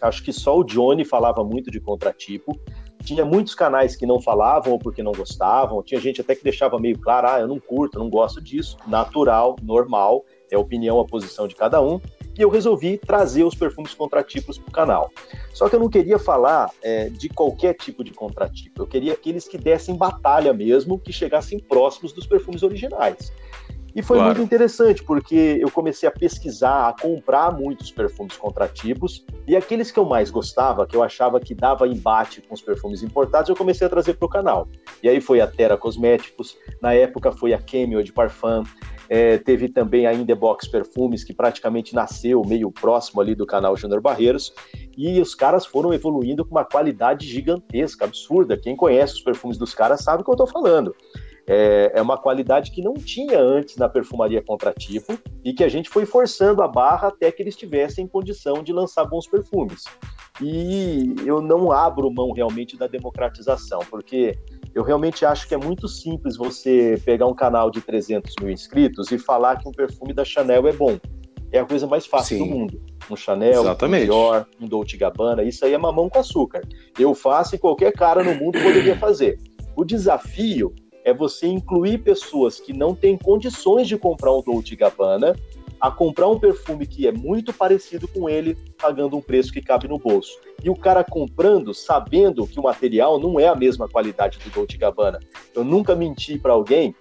Acho que só o Johnny falava muito de contratipo. Tinha muitos canais que não falavam ou porque não gostavam. Tinha gente até que deixava meio claro: ah, eu não curto, não gosto disso. Natural, normal, é a opinião, a posição de cada um. E eu resolvi trazer os perfumes contratipos para o canal. Só que eu não queria falar é, de qualquer tipo de contratipo. Eu queria aqueles que dessem batalha mesmo, que chegassem próximos dos perfumes originais. E foi claro. muito interessante, porque eu comecei a pesquisar, a comprar muitos perfumes contratipos, e aqueles que eu mais gostava, que eu achava que dava embate com os perfumes importados, eu comecei a trazer para o canal. E aí foi a Terra Cosméticos, na época foi a Cameo de Parfum, é, teve também a Indebox Perfumes, que praticamente nasceu meio próximo ali do canal Júnior Barreiros, e os caras foram evoluindo com uma qualidade gigantesca, absurda. Quem conhece os perfumes dos caras sabe o que eu estou falando é, é uma qualidade que não tinha antes na perfumaria contratipo e que a gente foi forçando a barra até que eles tivessem condição de lançar bons perfumes. E eu não abro mão realmente da democratização, porque eu realmente acho que é muito simples você pegar um canal de 300 mil inscritos e falar que um perfume da Chanel é bom. É a coisa mais fácil Sim. do mundo. Um Chanel, Exatamente. um Dior, um Dolce Gabbana, isso aí é mamão com açúcar. Eu faço e qualquer cara no mundo poderia fazer. O desafio é você incluir pessoas que não têm condições de comprar um Dolce Gabbana a comprar um perfume que é muito parecido com ele, pagando um preço que cabe no bolso. E o cara comprando, sabendo que o material não é a mesma qualidade do Dolce Gabbana. Eu nunca menti para alguém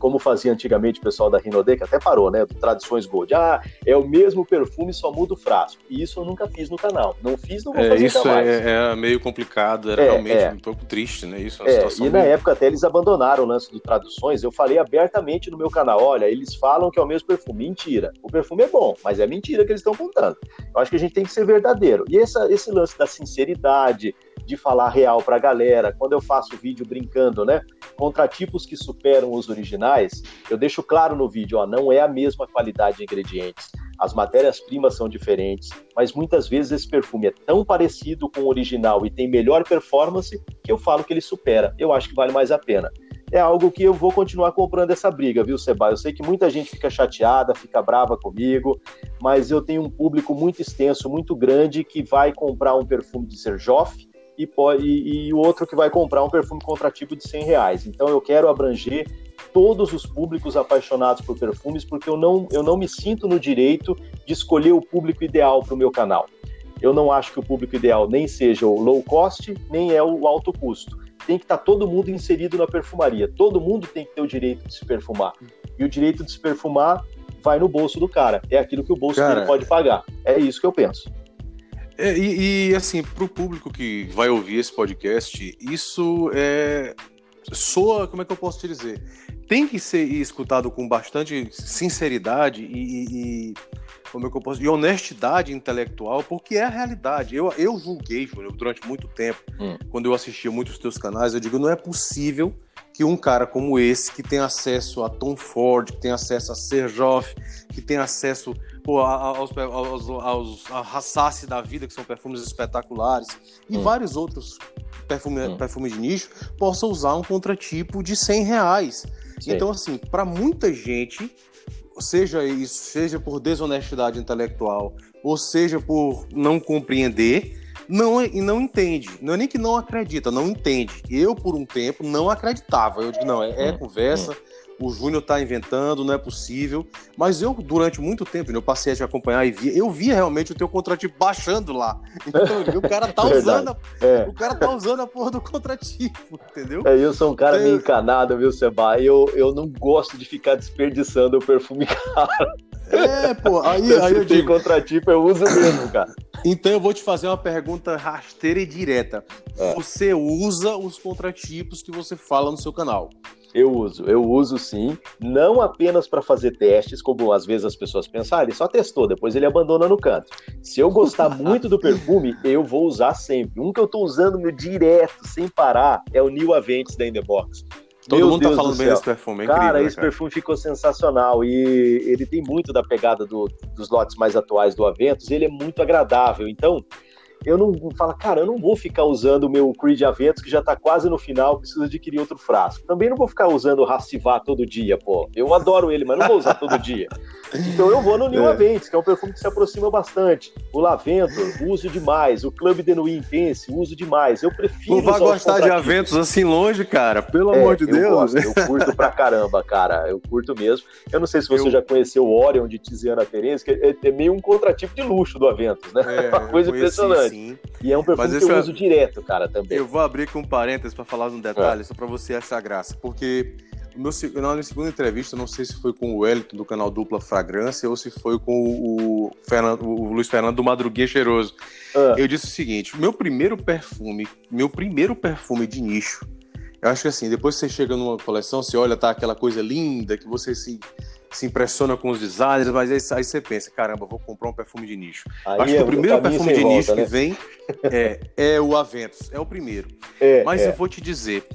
como fazia antigamente o pessoal da Rinode, que até parou, né? Do Tradições Gold. Ah, é o mesmo perfume, só muda o frasco. E isso eu nunca fiz no canal. Não fiz, não vou é, fazer Isso é, é, meio complicado, era é, realmente é. um pouco triste, né? Isso é, E na época até eles abandonaram o lance do Traduções. Eu falei abertamente no meu canal: olha, eles falam que é o mesmo perfume. Mentira. O perfume é bom, mas é mentira que eles estão contando. Eu acho que a gente tem que ser verdadeiro. E essa, esse lance da sinceridade, de falar real para a galera. Quando eu faço vídeo brincando, né? Contratipos que superam os originais, eu deixo claro no vídeo, ó, não é a mesma qualidade de ingredientes. As matérias-primas são diferentes, mas muitas vezes esse perfume é tão parecido com o original e tem melhor performance que eu falo que ele supera. Eu acho que vale mais a pena é algo que eu vou continuar comprando essa briga, viu, Seba? Eu sei que muita gente fica chateada, fica brava comigo, mas eu tenho um público muito extenso, muito grande, que vai comprar um perfume de Serjoff e, pode, e, e o outro que vai comprar um perfume contratipo de 100 reais. Então eu quero abranger todos os públicos apaixonados por perfumes, porque eu não, eu não me sinto no direito de escolher o público ideal para o meu canal. Eu não acho que o público ideal nem seja o low cost, nem é o alto custo. Tem que estar tá todo mundo inserido na perfumaria. Todo mundo tem que ter o direito de se perfumar. E o direito de se perfumar vai no bolso do cara. É aquilo que o bolso cara, dele pode pagar. É isso que eu penso. É, e, e, assim, para o público que vai ouvir esse podcast, isso é, soa, como é que eu posso te dizer? Tem que ser escutado com bastante sinceridade e, e como é que eu posso, e honestidade intelectual, porque é a realidade. Eu, eu julguei, Júnior, durante muito tempo, hum. quando eu assistia muitos teus canais, eu digo, não é possível que um cara como esse, que tem acesso a Tom Ford, que tem acesso a Serjoff, que tem acesso pô, aos, aos, aos, a Rassace da vida, que são perfumes espetaculares, e hum. vários outros perfumes hum. perfume de nicho, possa usar um contratipo de 100 reais. Sim. Então, assim, para muita gente, seja isso, seja por desonestidade intelectual, ou seja por não compreender, não e não entende. Não é nem que não acredita, não entende. Eu, por um tempo, não acreditava. Eu digo, não, é, é hum, conversa, hum o Júnior está inventando, não é possível. Mas eu, durante muito tempo, eu passei a te acompanhar e via, eu via realmente o teu contratipo baixando lá. Então, o cara tá usando, a, é. o cara tá usando a porra do contratipo, entendeu? É, eu sou um cara é... meio encanado, viu, Seba? Eu, eu não gosto de ficar desperdiçando o perfume caro. É, pô, aí, aí eu digo... contratipo, eu uso mesmo, cara. Então eu vou te fazer uma pergunta rasteira e direta. É. Você usa os contratipos que você fala no seu canal? Eu uso, eu uso sim, não apenas para fazer testes, como às vezes as pessoas pensam, ah, ele só testou, depois ele abandona no canto. Se eu gostar muito do perfume, eu vou usar sempre. Um que eu estou usando meu direto, sem parar, é o New Aventus da In The Box. Todo Meu mundo tá Deus tá falando bem desse perfume, é cara, incrível, né, esse cara. perfume ficou sensacional e ele tem muito da pegada do, dos lotes mais atuais do Aventus, ele é muito agradável. Então, eu não falo, cara, eu não vou ficar usando o meu Creed Aventus, que já tá quase no final, preciso adquirir outro frasco. Também não vou ficar usando o Racivar todo dia, pô. Eu adoro ele, mas não vou usar todo dia. Então eu vou no New é. Aventus, que é um perfume que se aproxima bastante. O Lavento, uso demais. O Club de Nuit Intense, uso demais. Eu prefiro. Não vai gostar de Aventus assim longe, cara? Pelo é, amor de eu Deus. Gosto, eu curto pra caramba, cara. Eu curto mesmo. Eu não sei se você eu... já conheceu o Orion de Tiziana Terence, que é, é, meio um contratipo de luxo do Aventus, né? É, uma coisa impressionante. Sim. E é um perfume que eu uso direto, cara, também. Eu vou abrir com um parênteses para falar um detalhe, é. só para você achar graça. Porque no meu, na minha segunda entrevista, não sei se foi com o Wellington do canal Dupla Fragrância ou se foi com o, Fernando, o Luiz Fernando do Madruguinha Cheiroso. É. Eu disse o seguinte: meu primeiro perfume, meu primeiro perfume de nicho. Eu acho que assim, depois que você chega numa coleção, você olha, tá aquela coisa linda, que você se se impressiona com os designers, mas aí, aí, você pensa, caramba, vou comprar um perfume de nicho. Aí Acho é, que o primeiro perfume de volta, nicho né? que vem é, é o Aventus, é o primeiro. É, mas é. eu vou te dizer,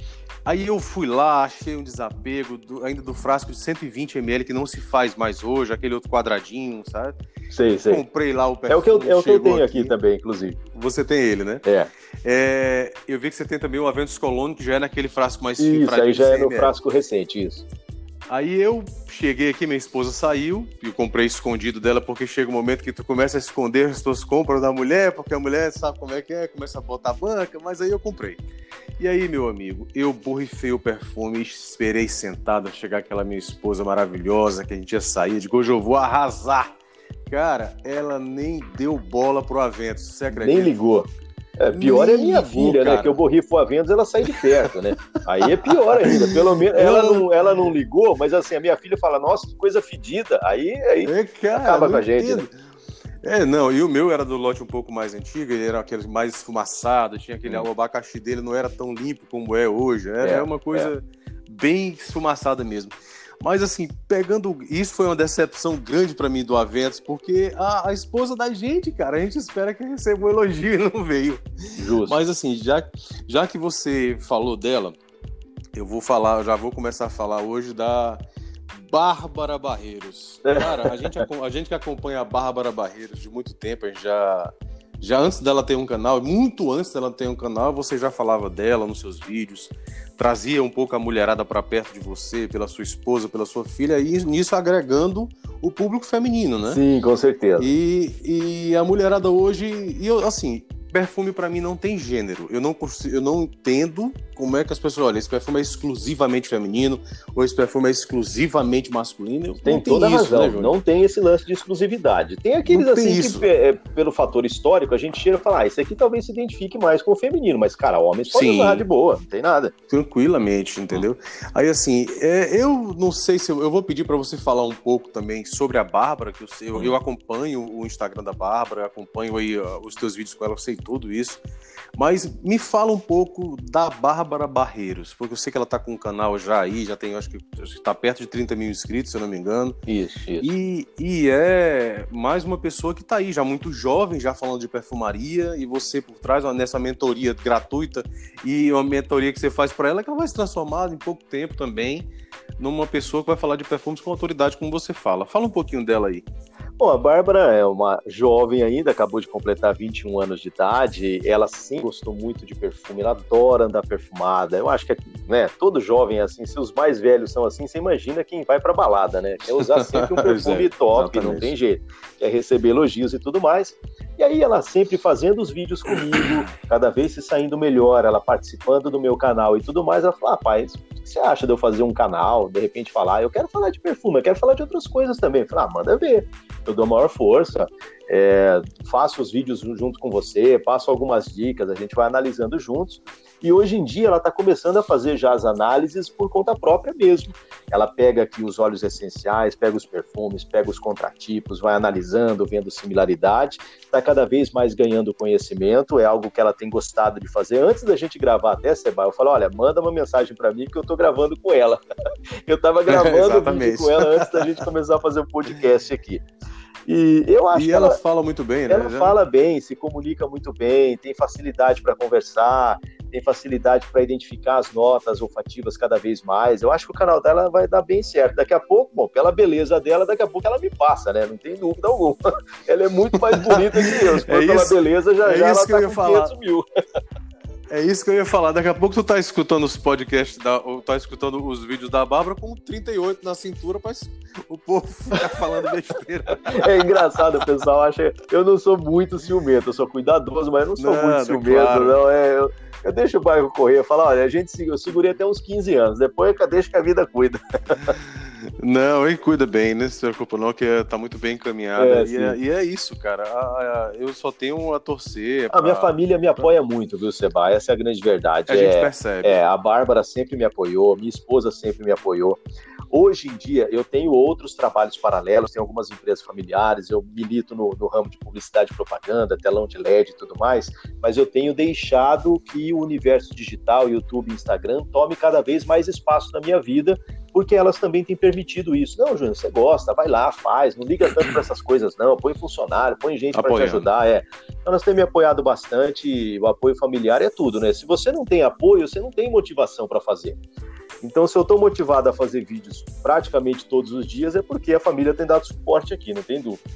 aí eu fui lá, achei um desapego do, ainda do frasco de 120 ml que não se faz mais hoje, aquele outro quadradinho, sabe? Sei, sei. Comprei lá o perfume. É o que eu, é o que eu tenho aqui. aqui. também, inclusive. Você tem ele, né? É. é. Eu vi que você tem também o Aventus Cologne, que já é naquele frasco mais Isso, aí já é no frasco recente, isso. Aí eu cheguei aqui, minha esposa saiu, e comprei escondido dela, porque chega um momento que tu começa a esconder as tuas compras da mulher, porque a mulher sabe como é que é, começa a botar a banca, mas aí eu comprei. E aí, meu amigo, eu borrifei o perfume, esperei sentado chegar aquela minha esposa maravilhosa, que a gente ia sair, digo, hoje eu vou arrasar. Cara, ela nem deu bola pro Avento, você acredita? Nem ligou. É, pior é minha filha, né? Que eu borrifo a vendas ela sai de perto, né? Aí é pior ainda. Pelo menos ela não, ela não ligou, mas assim, a minha filha fala, nossa, que coisa fedida. Aí, aí é, cara, acaba com a gente, né? É, não, e o meu era do lote um pouco mais antigo, ele era aquele mais esfumaçado, tinha aquele hum. abacaxi dele não era tão limpo como é hoje, era é, uma coisa é. bem esfumaçada mesmo. Mas assim, pegando. Isso foi uma decepção grande para mim do Aventos, porque a, a, esposa da gente, cara, a gente espera que receba um elogio e não veio. Justo. Mas assim, já, já que você falou dela, eu vou falar, já vou começar a falar hoje da Bárbara Barreiros. Cara, a gente, a gente que acompanha a Bárbara Barreiros de muito tempo, a gente já já antes dela ter um canal, muito antes dela ter um canal, você já falava dela nos seus vídeos, trazia um pouco a mulherada para perto de você, pela sua esposa, pela sua filha, e nisso agregando o público feminino, né? Sim, com certeza. E, e a mulherada hoje, e eu, assim, perfume para mim não tem gênero. Eu não, eu não entendo como é que as pessoas olham. Esse perfume é exclusivamente feminino ou esse perfume é exclusivamente masculino. Tem toda a razão. Né, não tem esse lance de exclusividade. Tem aqueles assim isso. que, é, pelo fator histórico, a gente chega e fala: ah, esse aqui talvez se identifique mais com o feminino, mas, cara, homens podem usar de boa, não tem nada. Tranquilamente, entendeu? Aí, assim, é, eu não sei se eu, eu vou pedir para você falar um pouco também sobre a Bárbara, que eu, eu, eu acompanho o Instagram da Bárbara, acompanho aí uh, os teus vídeos com ela, eu sei tudo isso. Mas me fala um pouco da Bárbara Barreiros, porque eu sei que ela está com um canal já aí, já tem, acho que está perto de 30 mil inscritos, se eu não me engano. Isso, isso. E, e é mais uma pessoa que está aí, já muito jovem, já falando de perfumaria, e você por trás, nessa mentoria gratuita, e uma mentoria que você faz para ela, que ela vai se transformar em pouco tempo também numa pessoa que vai falar de perfumes com autoridade, como você fala. Fala um pouquinho dela aí. Bom, a Bárbara é uma jovem ainda, acabou de completar 21 anos de idade. Ela sim gostou muito de perfume, ela adora andar perfumada. Eu acho que né, todo jovem é assim, se os mais velhos são assim, você imagina quem vai pra balada, né? Quer usar sempre um perfume é, top, exatamente. não tem jeito. Quer receber elogios e tudo mais. E aí ela sempre fazendo os vídeos comigo, cada vez se saindo melhor, ela participando do meu canal e tudo mais. Ela falou, rapaz, o que você acha de eu fazer um canal, de repente falar, eu quero falar de perfume, eu quero falar de outras coisas também. Eu falei, ah, manda ver eu dou maior força, é, faço os vídeos junto com você, passo algumas dicas, a gente vai analisando juntos. E hoje em dia ela está começando a fazer já as análises por conta própria mesmo. Ela pega aqui os óleos essenciais, pega os perfumes, pega os contratipos, vai analisando, vendo similaridade, está cada vez mais ganhando conhecimento, é algo que ela tem gostado de fazer. Antes da gente gravar até, Seba, eu falo, olha, manda uma mensagem para mim que eu estou gravando com ela. eu estava gravando vídeo com ela antes da gente começar a fazer o podcast aqui. E eu acho e ela, ela, fala muito bem, né? Ela fala bem, se comunica muito bem, tem facilidade para conversar, tem facilidade para identificar as notas olfativas cada vez mais. Eu acho que o canal dela vai dar bem certo. Daqui a pouco, bom, pela beleza dela, daqui a pouco ela me passa, né? Não tem dúvida alguma. Ela é muito mais bonita que eu. Se for é pela isso, beleza, já é já ela tá com falar. 500 mil. É isso que eu ia falar. Daqui a pouco tu tá escutando os podcasts, da, ou tá escutando os vídeos da Bárbara com 38 na cintura pra o povo ficar falando besteira. É engraçado, o pessoal acha. Eu não sou muito ciumento, eu sou cuidadoso, mas eu não sou não, muito ciumento, claro. não. É, eu, eu deixo o bairro correr, eu falo, olha, a gente eu segurei até uns 15 anos, depois deixa que a vida cuida. Não, ele cuida bem, não se preocupa não, que é, tá muito bem encaminhada. É, e, é, e, é, isso, cara. eu só tenho a torcer. Pra... A minha família me apoia muito, viu, Seba? Essa é a grande verdade. A é, gente percebe. É, a Bárbara sempre me apoiou, minha esposa sempre me apoiou. Hoje em dia, eu tenho outros trabalhos paralelos, tenho algumas empresas familiares, eu milito no, no ramo de publicidade e propaganda, telão de LED e tudo mais, mas eu tenho deixado que o universo digital, YouTube e Instagram, tome cada vez mais espaço na minha vida, porque elas também têm permitido isso. Não, Júnior, você gosta, vai lá, faz, não liga tanto para essas coisas, não. Põe funcionário, põe gente para te ajudar. É. Então, nós temos me apoiado bastante, o apoio familiar é tudo, né? Se você não tem apoio, você não tem motivação para fazer. Então, se eu estou motivado a fazer vídeos praticamente todos os dias, é porque a família tem dado suporte aqui, não tem dúvida.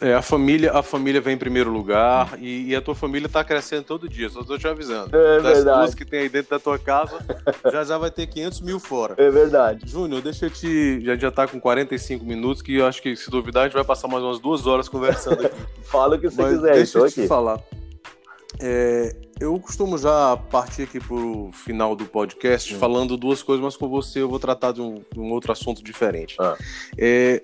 É, a família, a família vem em primeiro lugar e, e a tua família está crescendo todo dia, só estou te avisando. É das verdade. duas que tem aí dentro da tua casa, já já vai ter 500 mil fora. É verdade. Júnior, deixa eu te. Já já tá com 45 minutos, que eu acho que se duvidar a gente vai passar mais umas duas horas conversando aqui. Fala o que você Mas quiser, deixa eu te aqui. falar. É, eu costumo já partir aqui pro final do podcast falando duas coisas, mas com você eu vou tratar de um, um outro assunto diferente. Ah. É,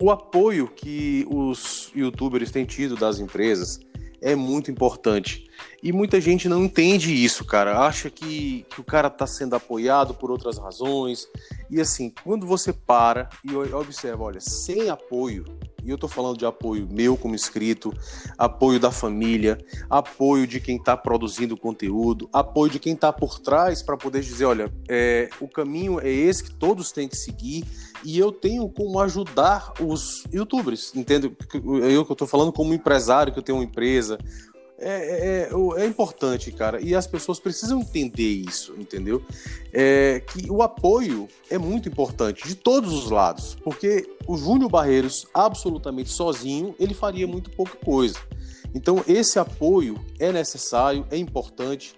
o apoio que os youtubers têm tido das empresas é muito importante. E muita gente não entende isso, cara. Acha que, que o cara está sendo apoiado por outras razões. E assim, quando você para e observa, olha, sem apoio, e eu estou falando de apoio meu como inscrito, apoio da família, apoio de quem está produzindo conteúdo, apoio de quem está por trás para poder dizer, olha, é, o caminho é esse que todos têm que seguir e eu tenho como ajudar os youtubers, entende? Eu que estou falando como empresário, que eu tenho uma empresa, é, é, é, importante, cara, e as pessoas precisam entender isso, entendeu? É, que o apoio é muito importante de todos os lados, porque o Júnior Barreiros, absolutamente sozinho, ele faria muito pouca coisa. Então, esse apoio é necessário, é importante.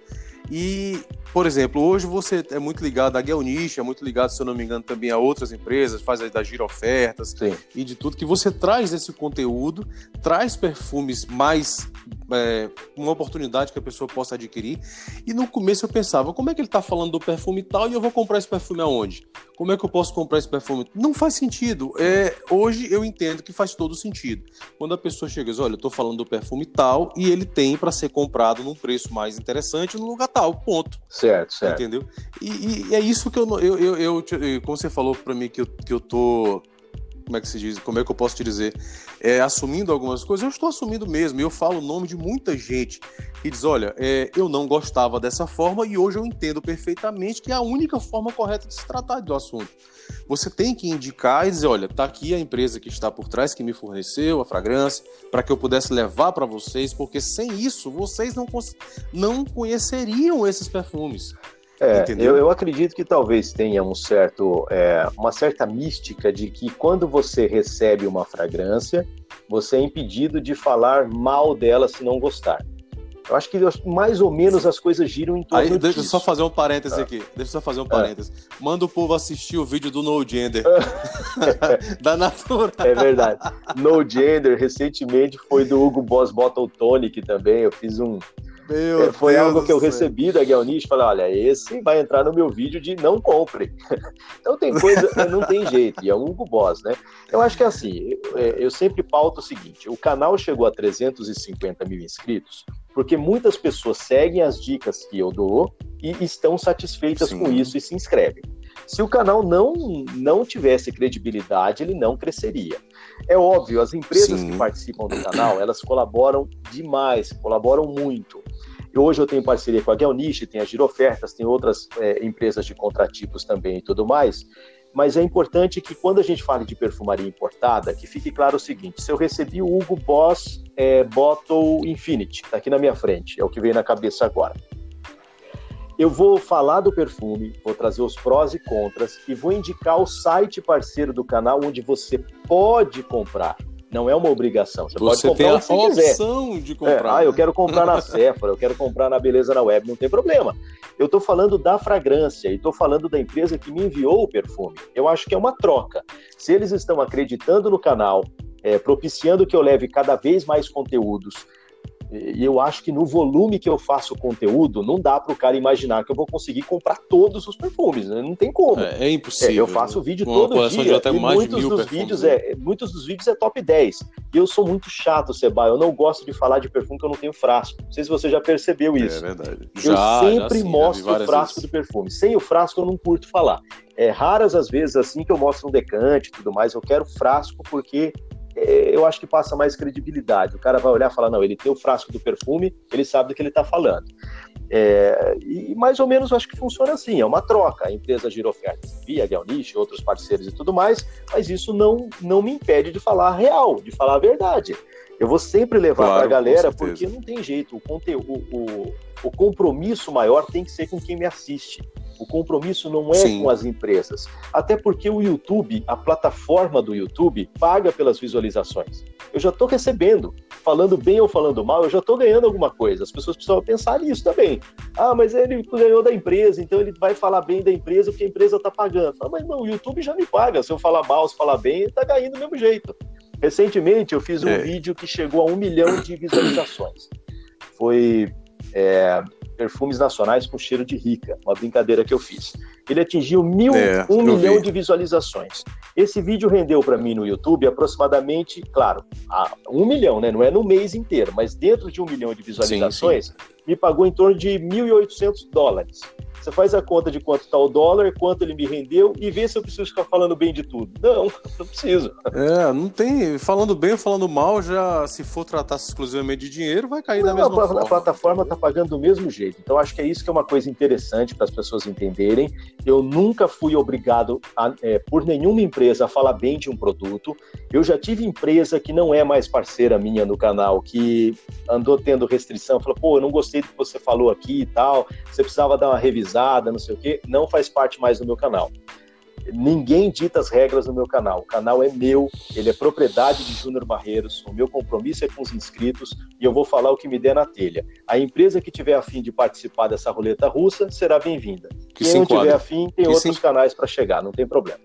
E, por exemplo, hoje você é muito ligado à Guelniche, é muito ligado, se eu não me engano, também a outras empresas, faz aí da Gira Ofertas Sim. e de tudo, que você traz esse conteúdo, traz perfumes mais é, uma oportunidade que a pessoa possa adquirir. E no começo eu pensava, como é que ele está falando do perfume tal e eu vou comprar esse perfume aonde? Como é que eu posso comprar esse perfume? Não faz sentido. É, hoje eu entendo que faz todo sentido. Quando a pessoa chega e diz, olha, eu estou falando do perfume tal e ele tem para ser comprado num preço mais interessante no lugar tal, ponto. Certo, certo. Entendeu? E, e é isso que eu, eu, eu, eu como você falou para mim que eu, que eu tô como é que se diz, como é que eu posso te dizer, é, assumindo algumas coisas, eu estou assumindo mesmo, eu falo o nome de muita gente que diz, olha, é, eu não gostava dessa forma e hoje eu entendo perfeitamente que é a única forma correta de se tratar do assunto. Você tem que indicar e dizer, olha, tá aqui a empresa que está por trás que me forneceu a fragrância para que eu pudesse levar para vocês, porque sem isso vocês não, não conheceriam esses perfumes. É, eu, eu, acredito que talvez tenha um certo, é, uma certa mística de que quando você recebe uma fragrância, você é impedido de falar mal dela se não gostar. Eu acho que mais ou menos as coisas giram em torno Aí, deixa disso. eu só fazer um parêntese ah. aqui. Deixa eu só fazer um parêntese. Ah. Manda o povo assistir o vídeo do No Gender. da Natura. É verdade. No Gender, recentemente, foi do Hugo Boss Bottle Tonic também. Eu fiz um, meu é, foi Deus algo que eu recebi da Guionish, falei, olha, esse vai entrar no meu vídeo de não compre. então tem coisa, não tem jeito, e é um Hugo Boss, né? Eu acho que é assim, eu, eu sempre pauto o seguinte, o canal chegou a 350 mil inscritos, porque muitas pessoas seguem as dicas que eu dou e estão satisfeitas Sim. com isso e se inscrevem. Se o canal não, não tivesse credibilidade, ele não cresceria. É óbvio, as empresas Sim. que participam do canal, elas colaboram demais, colaboram muito. E hoje eu tenho parceria com a Gelniche, tem a Girofertas, tem outras é, empresas de contratipos também e tudo mais. Mas é importante que quando a gente fale de perfumaria importada, que fique claro o seguinte: se eu recebi o Hugo Boss é, Bottle Infinity, tá aqui na minha frente, é o que veio na cabeça agora. Eu vou falar do perfume, vou trazer os prós e contras e vou indicar o site parceiro do canal onde você pode comprar. Não é uma obrigação. Você, você pode comprar tem a opção quiser. de comprar. É, ah, eu quero comprar na Sephora, eu quero comprar na Beleza na Web, não tem problema. Eu estou falando da fragrância e estou falando da empresa que me enviou o perfume. Eu acho que é uma troca. Se eles estão acreditando no canal, é, propiciando que eu leve cada vez mais conteúdos, e eu acho que no volume que eu faço conteúdo, não dá para o cara imaginar que eu vou conseguir comprar todos os perfumes. Né? Não tem como. É, é impossível. É, eu faço vídeo todo dia. e muitos dos vídeos né? é, muitos dos vídeos é top 10. E eu sou muito chato, Seba. Eu não gosto de falar de perfume que eu não tenho frasco. Não sei se você já percebeu é isso. É verdade. Eu já, sempre já, sim, mostro o frasco vezes. do perfume. Sem o frasco eu não curto falar. É raras as vezes assim que eu mostro um decante e tudo mais. Eu quero frasco porque eu acho que passa mais credibilidade. O cara vai olhar e falar, não, ele tem o frasco do perfume, ele sabe do que ele está falando. É, e mais ou menos eu acho que funciona assim, é uma troca. A empresa gira ofertas via Galniche, outros parceiros e tudo mais, mas isso não, não me impede de falar a real, de falar a verdade. Eu vou sempre levar claro, para a galera, porque não tem jeito. O, conteúdo, o, o compromisso maior tem que ser com quem me assiste. O compromisso não é Sim. com as empresas. Até porque o YouTube, a plataforma do YouTube, paga pelas visualizações. Eu já estou recebendo, falando bem ou falando mal, eu já estou ganhando alguma coisa. As pessoas precisam pensar nisso também. Ah, mas ele ganhou da empresa, então ele vai falar bem da empresa porque a empresa está pagando. Ah, mas não, o YouTube já me paga. Se eu falar mal, se falar bem, está ganhando do mesmo jeito. Recentemente eu fiz um é. vídeo que chegou a um milhão de visualizações. Foi é, perfumes nacionais com cheiro de rica, uma brincadeira que eu fiz. Ele atingiu mil, é, um milhão vi. de visualizações. Esse vídeo rendeu para mim no YouTube aproximadamente, claro, um milhão, né? Não é no mês inteiro, mas dentro de um milhão de visualizações, sim, sim. me pagou em torno de 1.800 dólares. Você faz a conta de quanto está o dólar, quanto ele me rendeu e vê se eu preciso ficar falando bem de tudo. Não, não preciso. É, não tem. Falando bem ou falando mal, já se for tratar exclusivamente de dinheiro, vai cair não, da mesma a, forma. A plataforma está pagando do mesmo jeito. Então, acho que é isso que é uma coisa interessante para as pessoas entenderem. Eu nunca fui obrigado a, é, por nenhuma empresa a falar bem de um produto. Eu já tive empresa que não é mais parceira minha no canal, que andou tendo restrição, falou, pô, eu não gostei do que você falou aqui e tal, você precisava dar uma revisão não sei o quê, não faz parte mais do meu canal. Ninguém dita as regras no meu canal. O canal é meu, ele é propriedade de Júnior Barreiros. O meu compromisso é com os inscritos e eu vou falar o que me der na telha. A empresa que tiver afim de participar dessa roleta russa será bem-vinda. Quem não tiver afim, tem que outros sim... canais para chegar, não tem problema.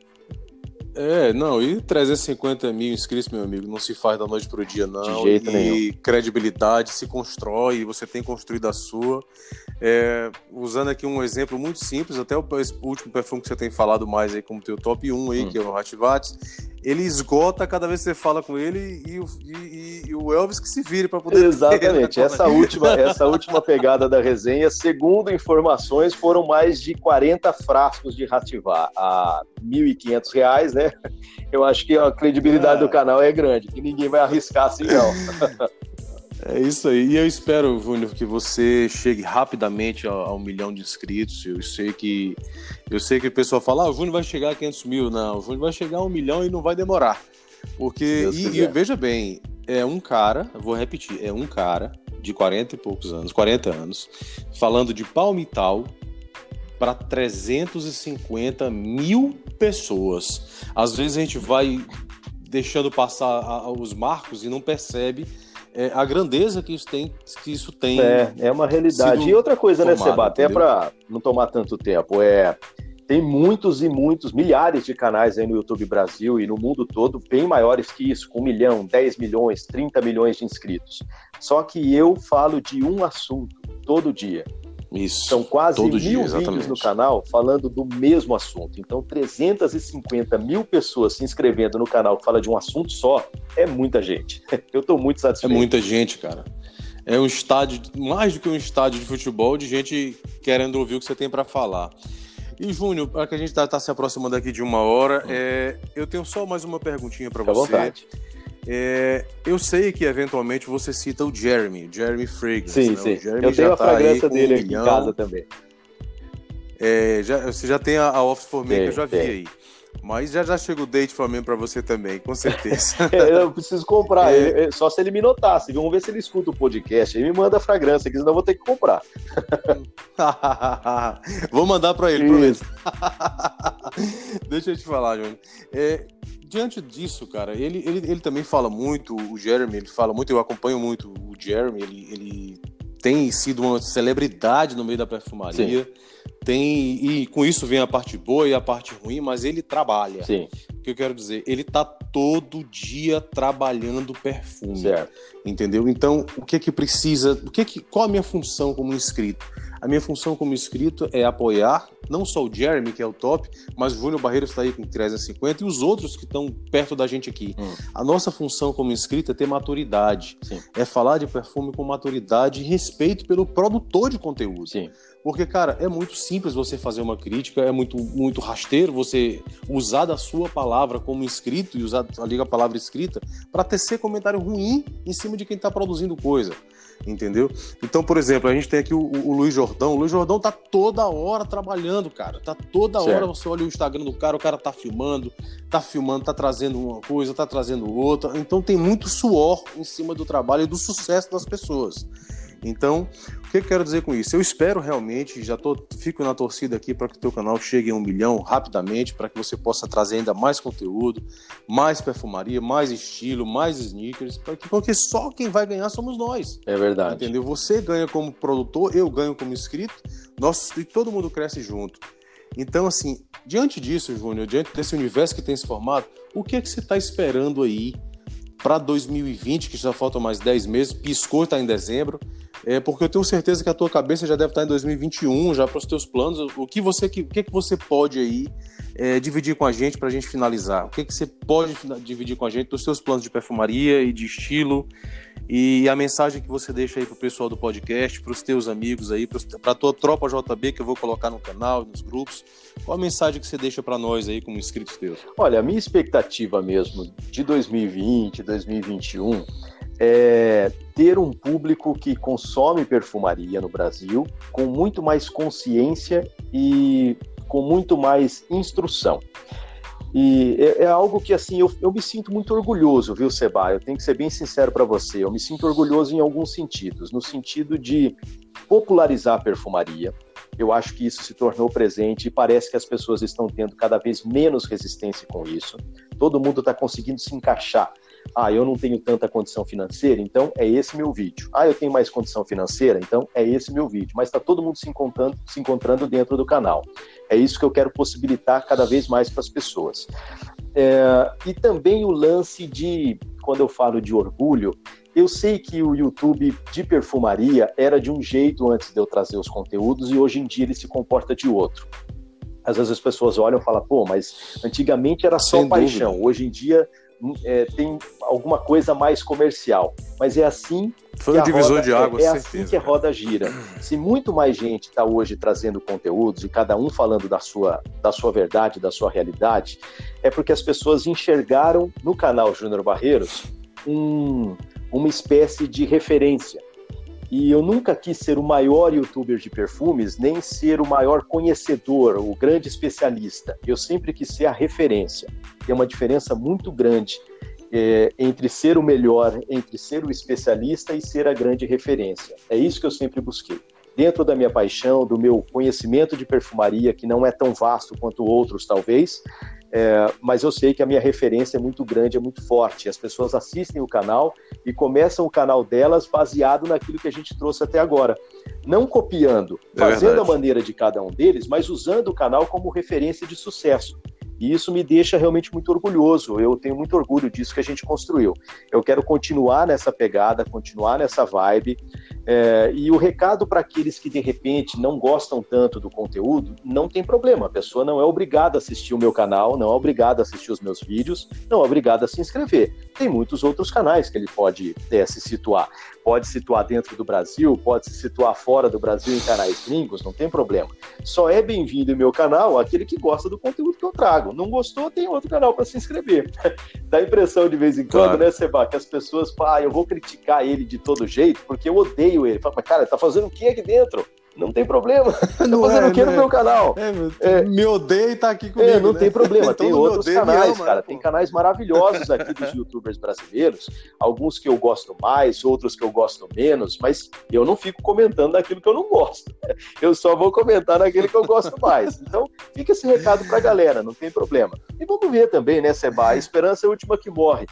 É, não, e 350 mil inscritos, meu amigo, não se faz da noite pro dia, não. De jeito e nenhum. credibilidade se constrói, você tem construído a sua. É, usando aqui um exemplo muito simples, até o último perfume que você tem falado mais aí como teu top 1 aí, hum. que é o Hativates, ele esgota cada vez que você fala com ele e o, e, e o Elvis que se vire para poder. Exatamente. Ter, né? essa, última, essa última pegada da resenha, segundo informações, foram mais de 40 frascos de Rativar a R$ 1.500, né? Eu acho que a credibilidade é. do canal é grande, que ninguém vai arriscar assim, não. É isso aí. E eu espero, Júnior, que você chegue rapidamente a, um milhão de inscritos. Eu sei que eu sei que o pessoal fala, ah, o Júnior vai chegar a 500 mil. Não, o Júnior vai chegar a um milhão e não vai demorar. Porque, e, e, veja bem, é um cara, vou repetir, é um cara de 40 e poucos anos, 40 anos, falando de palmital para 350 mil pessoas. Às vezes a gente vai deixando passar os marcos e não percebe é, a grandeza que isso tem. Que isso tem é, é uma realidade. E outra coisa, né, né, Seba? Até para não tomar tanto tempo, é. Tem muitos e muitos, milhares de canais aí no YouTube Brasil e no mundo todo, bem maiores que isso, com um milhão, 10 milhões, 30 milhões de inscritos. Só que eu falo de um assunto todo dia. Isso. São quase mil dia, vídeos no canal falando do mesmo assunto. Então, 350 mil pessoas se inscrevendo no canal que fala de um assunto só é muita gente. Eu estou muito satisfeito. É muita gente, cara. É um estádio, mais do que um estádio de futebol, de gente querendo ouvir o que você tem para falar. E, Júnior, para que a gente está tá se aproximando aqui de uma hora, hum. é, eu tenho só mais uma perguntinha para você. À vontade. É, eu sei que eventualmente você cita o Jeremy, o Jeremy Fragrance. Sim, né? sim. eu tenho a tá fragrância dele um aqui em casa também. É, já, você já tem a, a Office for Me, que eu já vi tem. aí. Mas já já chega o date Flamengo para você também, com certeza. é, eu preciso comprar, é. só se ele me notasse. Vamos ver se ele escuta o podcast. Ele me manda a fragrância, que senão eu vou ter que comprar. vou mandar para ele, prometo. Deixa eu te falar, Júnior. É, diante disso, cara, ele, ele, ele também fala muito, o Jeremy, ele fala muito, eu acompanho muito o Jeremy, ele, ele tem sido uma celebridade no meio da perfumaria. Sim. Tem, e com isso vem a parte boa e a parte ruim, mas ele trabalha. Sim. O que eu quero dizer? Ele tá todo dia trabalhando perfume. Certo. Entendeu? Então, o que é que precisa, o que é que, qual a minha função como inscrito? A minha função como inscrito é apoiar não só o Jeremy, que é o top, mas o Júnior Barreiro está aí com 350 e os outros que estão perto da gente aqui. Hum. A nossa função como inscrito é ter maturidade. Sim. É falar de perfume com maturidade e respeito pelo produtor de conteúdo. Sim. Porque, cara, é muito simples você fazer uma crítica, é muito, muito rasteiro você usar da sua palavra como inscrito e usar ali a palavra escrita para tecer comentário ruim em cima de quem está produzindo coisa entendeu? Então, por exemplo, a gente tem aqui o, o, Luiz Jordão. O Luiz Jordão tá toda hora trabalhando, cara. Tá toda certo. hora você olha o Instagram do cara, o cara tá filmando, tá filmando, tá trazendo uma coisa, tá trazendo outra. Então tem muito suor em cima do trabalho e do sucesso das pessoas. Então, o que eu quero dizer com isso? Eu espero realmente, já tô, fico na torcida aqui para que o teu canal chegue a um milhão rapidamente, para que você possa trazer ainda mais conteúdo, mais perfumaria, mais estilo, mais sneakers, porque, porque só quem vai ganhar somos nós. É verdade. Entendeu? Você ganha como produtor, eu ganho como inscrito, nós, e todo mundo cresce junto. Então, assim, diante disso, Júnior, diante desse universo que tem se formado, o que é que você está esperando aí para 2020, que já faltam mais 10 meses, piscou está em dezembro, é, porque eu tenho certeza que a tua cabeça já deve estar em 2021, já para os teus planos. O que você, o que, que você pode aí é, dividir com a gente para a gente finalizar? O que, que você pode dividir com a gente dos seus planos de perfumaria e de estilo e a mensagem que você deixa aí para o pessoal do podcast, para os teus amigos aí, para a tua tropa JB que eu vou colocar no canal, nos grupos. Qual a mensagem que você deixa para nós aí como inscritos teus? Olha, a minha expectativa mesmo de 2020, 2021 é ter um público que consome perfumaria no Brasil com muito mais consciência e com muito mais instrução. E é, é algo que, assim, eu, eu, me sinto muito orgulhoso, viu, Seba? Eu tenho que ser bem sincero para você. Eu me sinto orgulhoso em alguns sentidos. No sentido de popularizar a perfumaria. Eu acho que isso se tornou presente e parece que as pessoas estão tendo cada vez menos resistência com isso. Todo mundo está conseguindo se encaixar ah, eu não tenho tanta condição financeira, então é esse meu vídeo. Ah, eu tenho mais condição financeira, então é esse meu vídeo. Mas está todo mundo se encontrando, se encontrando dentro do canal. É isso que eu quero possibilitar cada vez mais para as pessoas. É, e também o lance de, quando eu falo de orgulho, eu sei que o YouTube de perfumaria era de um jeito antes de eu trazer os conteúdos e hoje em dia ele se comporta de outro. às vezes as pessoas olham e falam, pô, mas antigamente era só Sem paixão, dúvida. hoje em dia é, tem alguma coisa mais comercial. Mas é assim foi um divisor roda, de água, é, é assim que a roda gira. Se muito mais gente está hoje trazendo conteúdos e cada um falando da sua, da sua verdade, da sua realidade, é porque as pessoas enxergaram no canal Júnior Barreiros um, uma espécie de referência. E eu nunca quis ser o maior youtuber de perfumes, nem ser o maior conhecedor, o grande especialista. Eu sempre quis ser a referência. Tem uma diferença muito grande é, entre ser o melhor, entre ser o especialista e ser a grande referência. É isso que eu sempre busquei. Dentro da minha paixão, do meu conhecimento de perfumaria, que não é tão vasto quanto outros, talvez, é, mas eu sei que a minha referência é muito grande, é muito forte. As pessoas assistem o canal e começam o canal delas baseado naquilo que a gente trouxe até agora. Não copiando, é fazendo verdade. a maneira de cada um deles, mas usando o canal como referência de sucesso. E isso me deixa realmente muito orgulhoso. Eu tenho muito orgulho disso que a gente construiu. Eu quero continuar nessa pegada, continuar nessa vibe. É, e o recado para aqueles que de repente não gostam tanto do conteúdo, não tem problema. A pessoa não é obrigada a assistir o meu canal, não é obrigada a assistir os meus vídeos, não é obrigada a se inscrever. Tem muitos outros canais que ele pode é, se situar. Pode situar dentro do Brasil, pode se situar fora do Brasil em canais gringos, não tem problema. Só é bem-vindo em meu canal aquele que gosta do conteúdo que eu trago. Não gostou, tem outro canal para se inscrever. Dá a impressão de vez em quando, claro. né, Seba, que as pessoas falam, ah, eu vou criticar ele de todo jeito, porque eu odeio ele. Fala, cara, tá fazendo o que aqui dentro? Não tem problema. Tá fazendo é, o que no é. meu canal? É, é, me odeia e tá aqui comigo. É, não né? tem problema. tem outros canais, ama, cara. Pô. Tem canais maravilhosos aqui dos youtubers brasileiros. Alguns que eu gosto mais, outros que eu gosto menos, mas eu não fico comentando naquilo que eu não gosto. Eu só vou comentar naquele que eu gosto mais. Então, fica esse recado pra galera, não tem problema. E vamos ver também, né, Seba? A esperança é a última que morre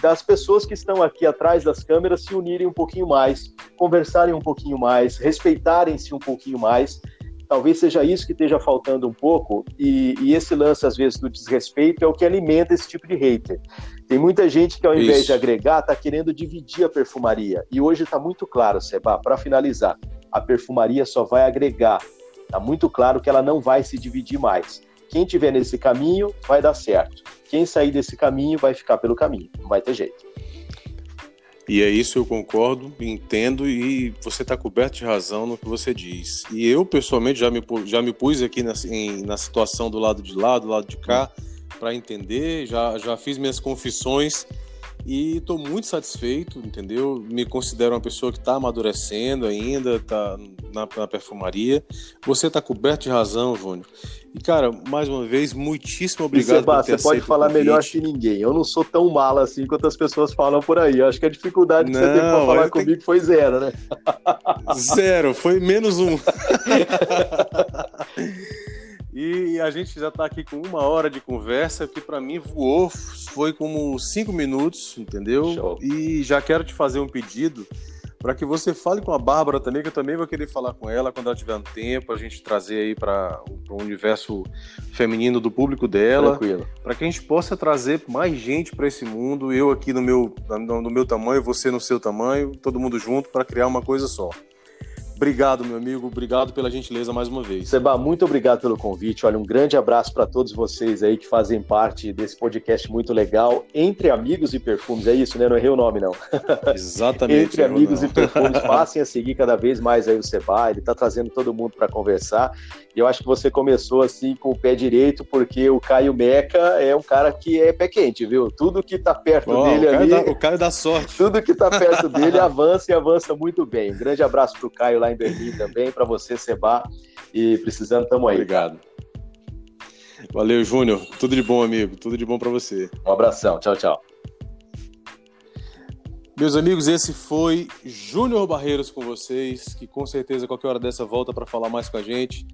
das pessoas que estão aqui atrás das câmeras se unirem um pouquinho mais, conversarem um pouquinho mais, respeitarem-se um pouquinho mais. Talvez seja isso que esteja faltando um pouco, e, e, esse lance, às vezes, do desrespeito é o que alimenta esse tipo de hater. Tem muita gente que, ao invés isso. de agregar, está querendo dividir a perfumaria. E hoje está muito claro, Seba, para finalizar, a perfumaria só vai agregar. Está muito claro que ela não vai se dividir mais. Quem tiver nesse caminho vai dar certo. Quem sair desse caminho vai ficar pelo caminho. Não vai ter jeito. E é isso, eu concordo, entendo e você está coberto de razão no que você diz. E eu, pessoalmente, já me, já me pus aqui na, em, na situação do lado de lá, do lado de cá, para entender, já, já fiz minhas confissões e estou muito satisfeito, entendeu? Me considero uma pessoa que está amadurecendo ainda, está na, na, perfumaria. Você está coberto de razão, Júnior. E, cara, mais uma vez, muitíssimo obrigado Seba, por ter Você pode falar melhor que ninguém. Eu não sou tão mala assim quanto as pessoas falam por aí. Eu acho que a dificuldade que não, você teve para falar comigo tenho... foi zero, né? Zero, foi menos um. E a gente já está aqui com uma hora de conversa, que para mim voou, foi como cinco minutos, entendeu? Show. E já quero te fazer um pedido para que você fale com a Bárbara também, que eu também vou querer falar com ela quando ela tiver um tempo, a gente trazer aí para o universo feminino do público dela, para que a gente possa trazer mais gente para esse mundo, eu aqui no meu, no, no meu tamanho, você no seu tamanho, todo mundo junto para criar uma coisa só. Obrigado, meu amigo. Obrigado pela gentileza mais uma vez. Seba, muito obrigado pelo convite. Olha, um grande abraço para todos vocês aí que fazem parte desse podcast muito legal. Entre Amigos e Perfumes, é isso, né? Não errei o nome, não. Exatamente. Entre Amigos não. e Perfumes, passem a seguir cada vez mais aí o Seba. Ele está trazendo todo mundo para conversar. E eu acho que você começou assim com o pé direito, porque o Caio Meca é um cara que é pé quente, viu? Tudo que tá perto oh, dele o ali. Dá, o Caio dá sorte. Tudo que tá perto dele avança e avança muito bem. Um grande abraço pro Caio lá em Berlim também, para você, Seba. E precisando, tamo aí. Obrigado. Valeu, Júnior. Tudo de bom, amigo. Tudo de bom para você. Um abração. Tchau, tchau. Meus amigos, esse foi Júnior Barreiros com vocês, que com certeza qualquer hora dessa volta para falar mais com a gente.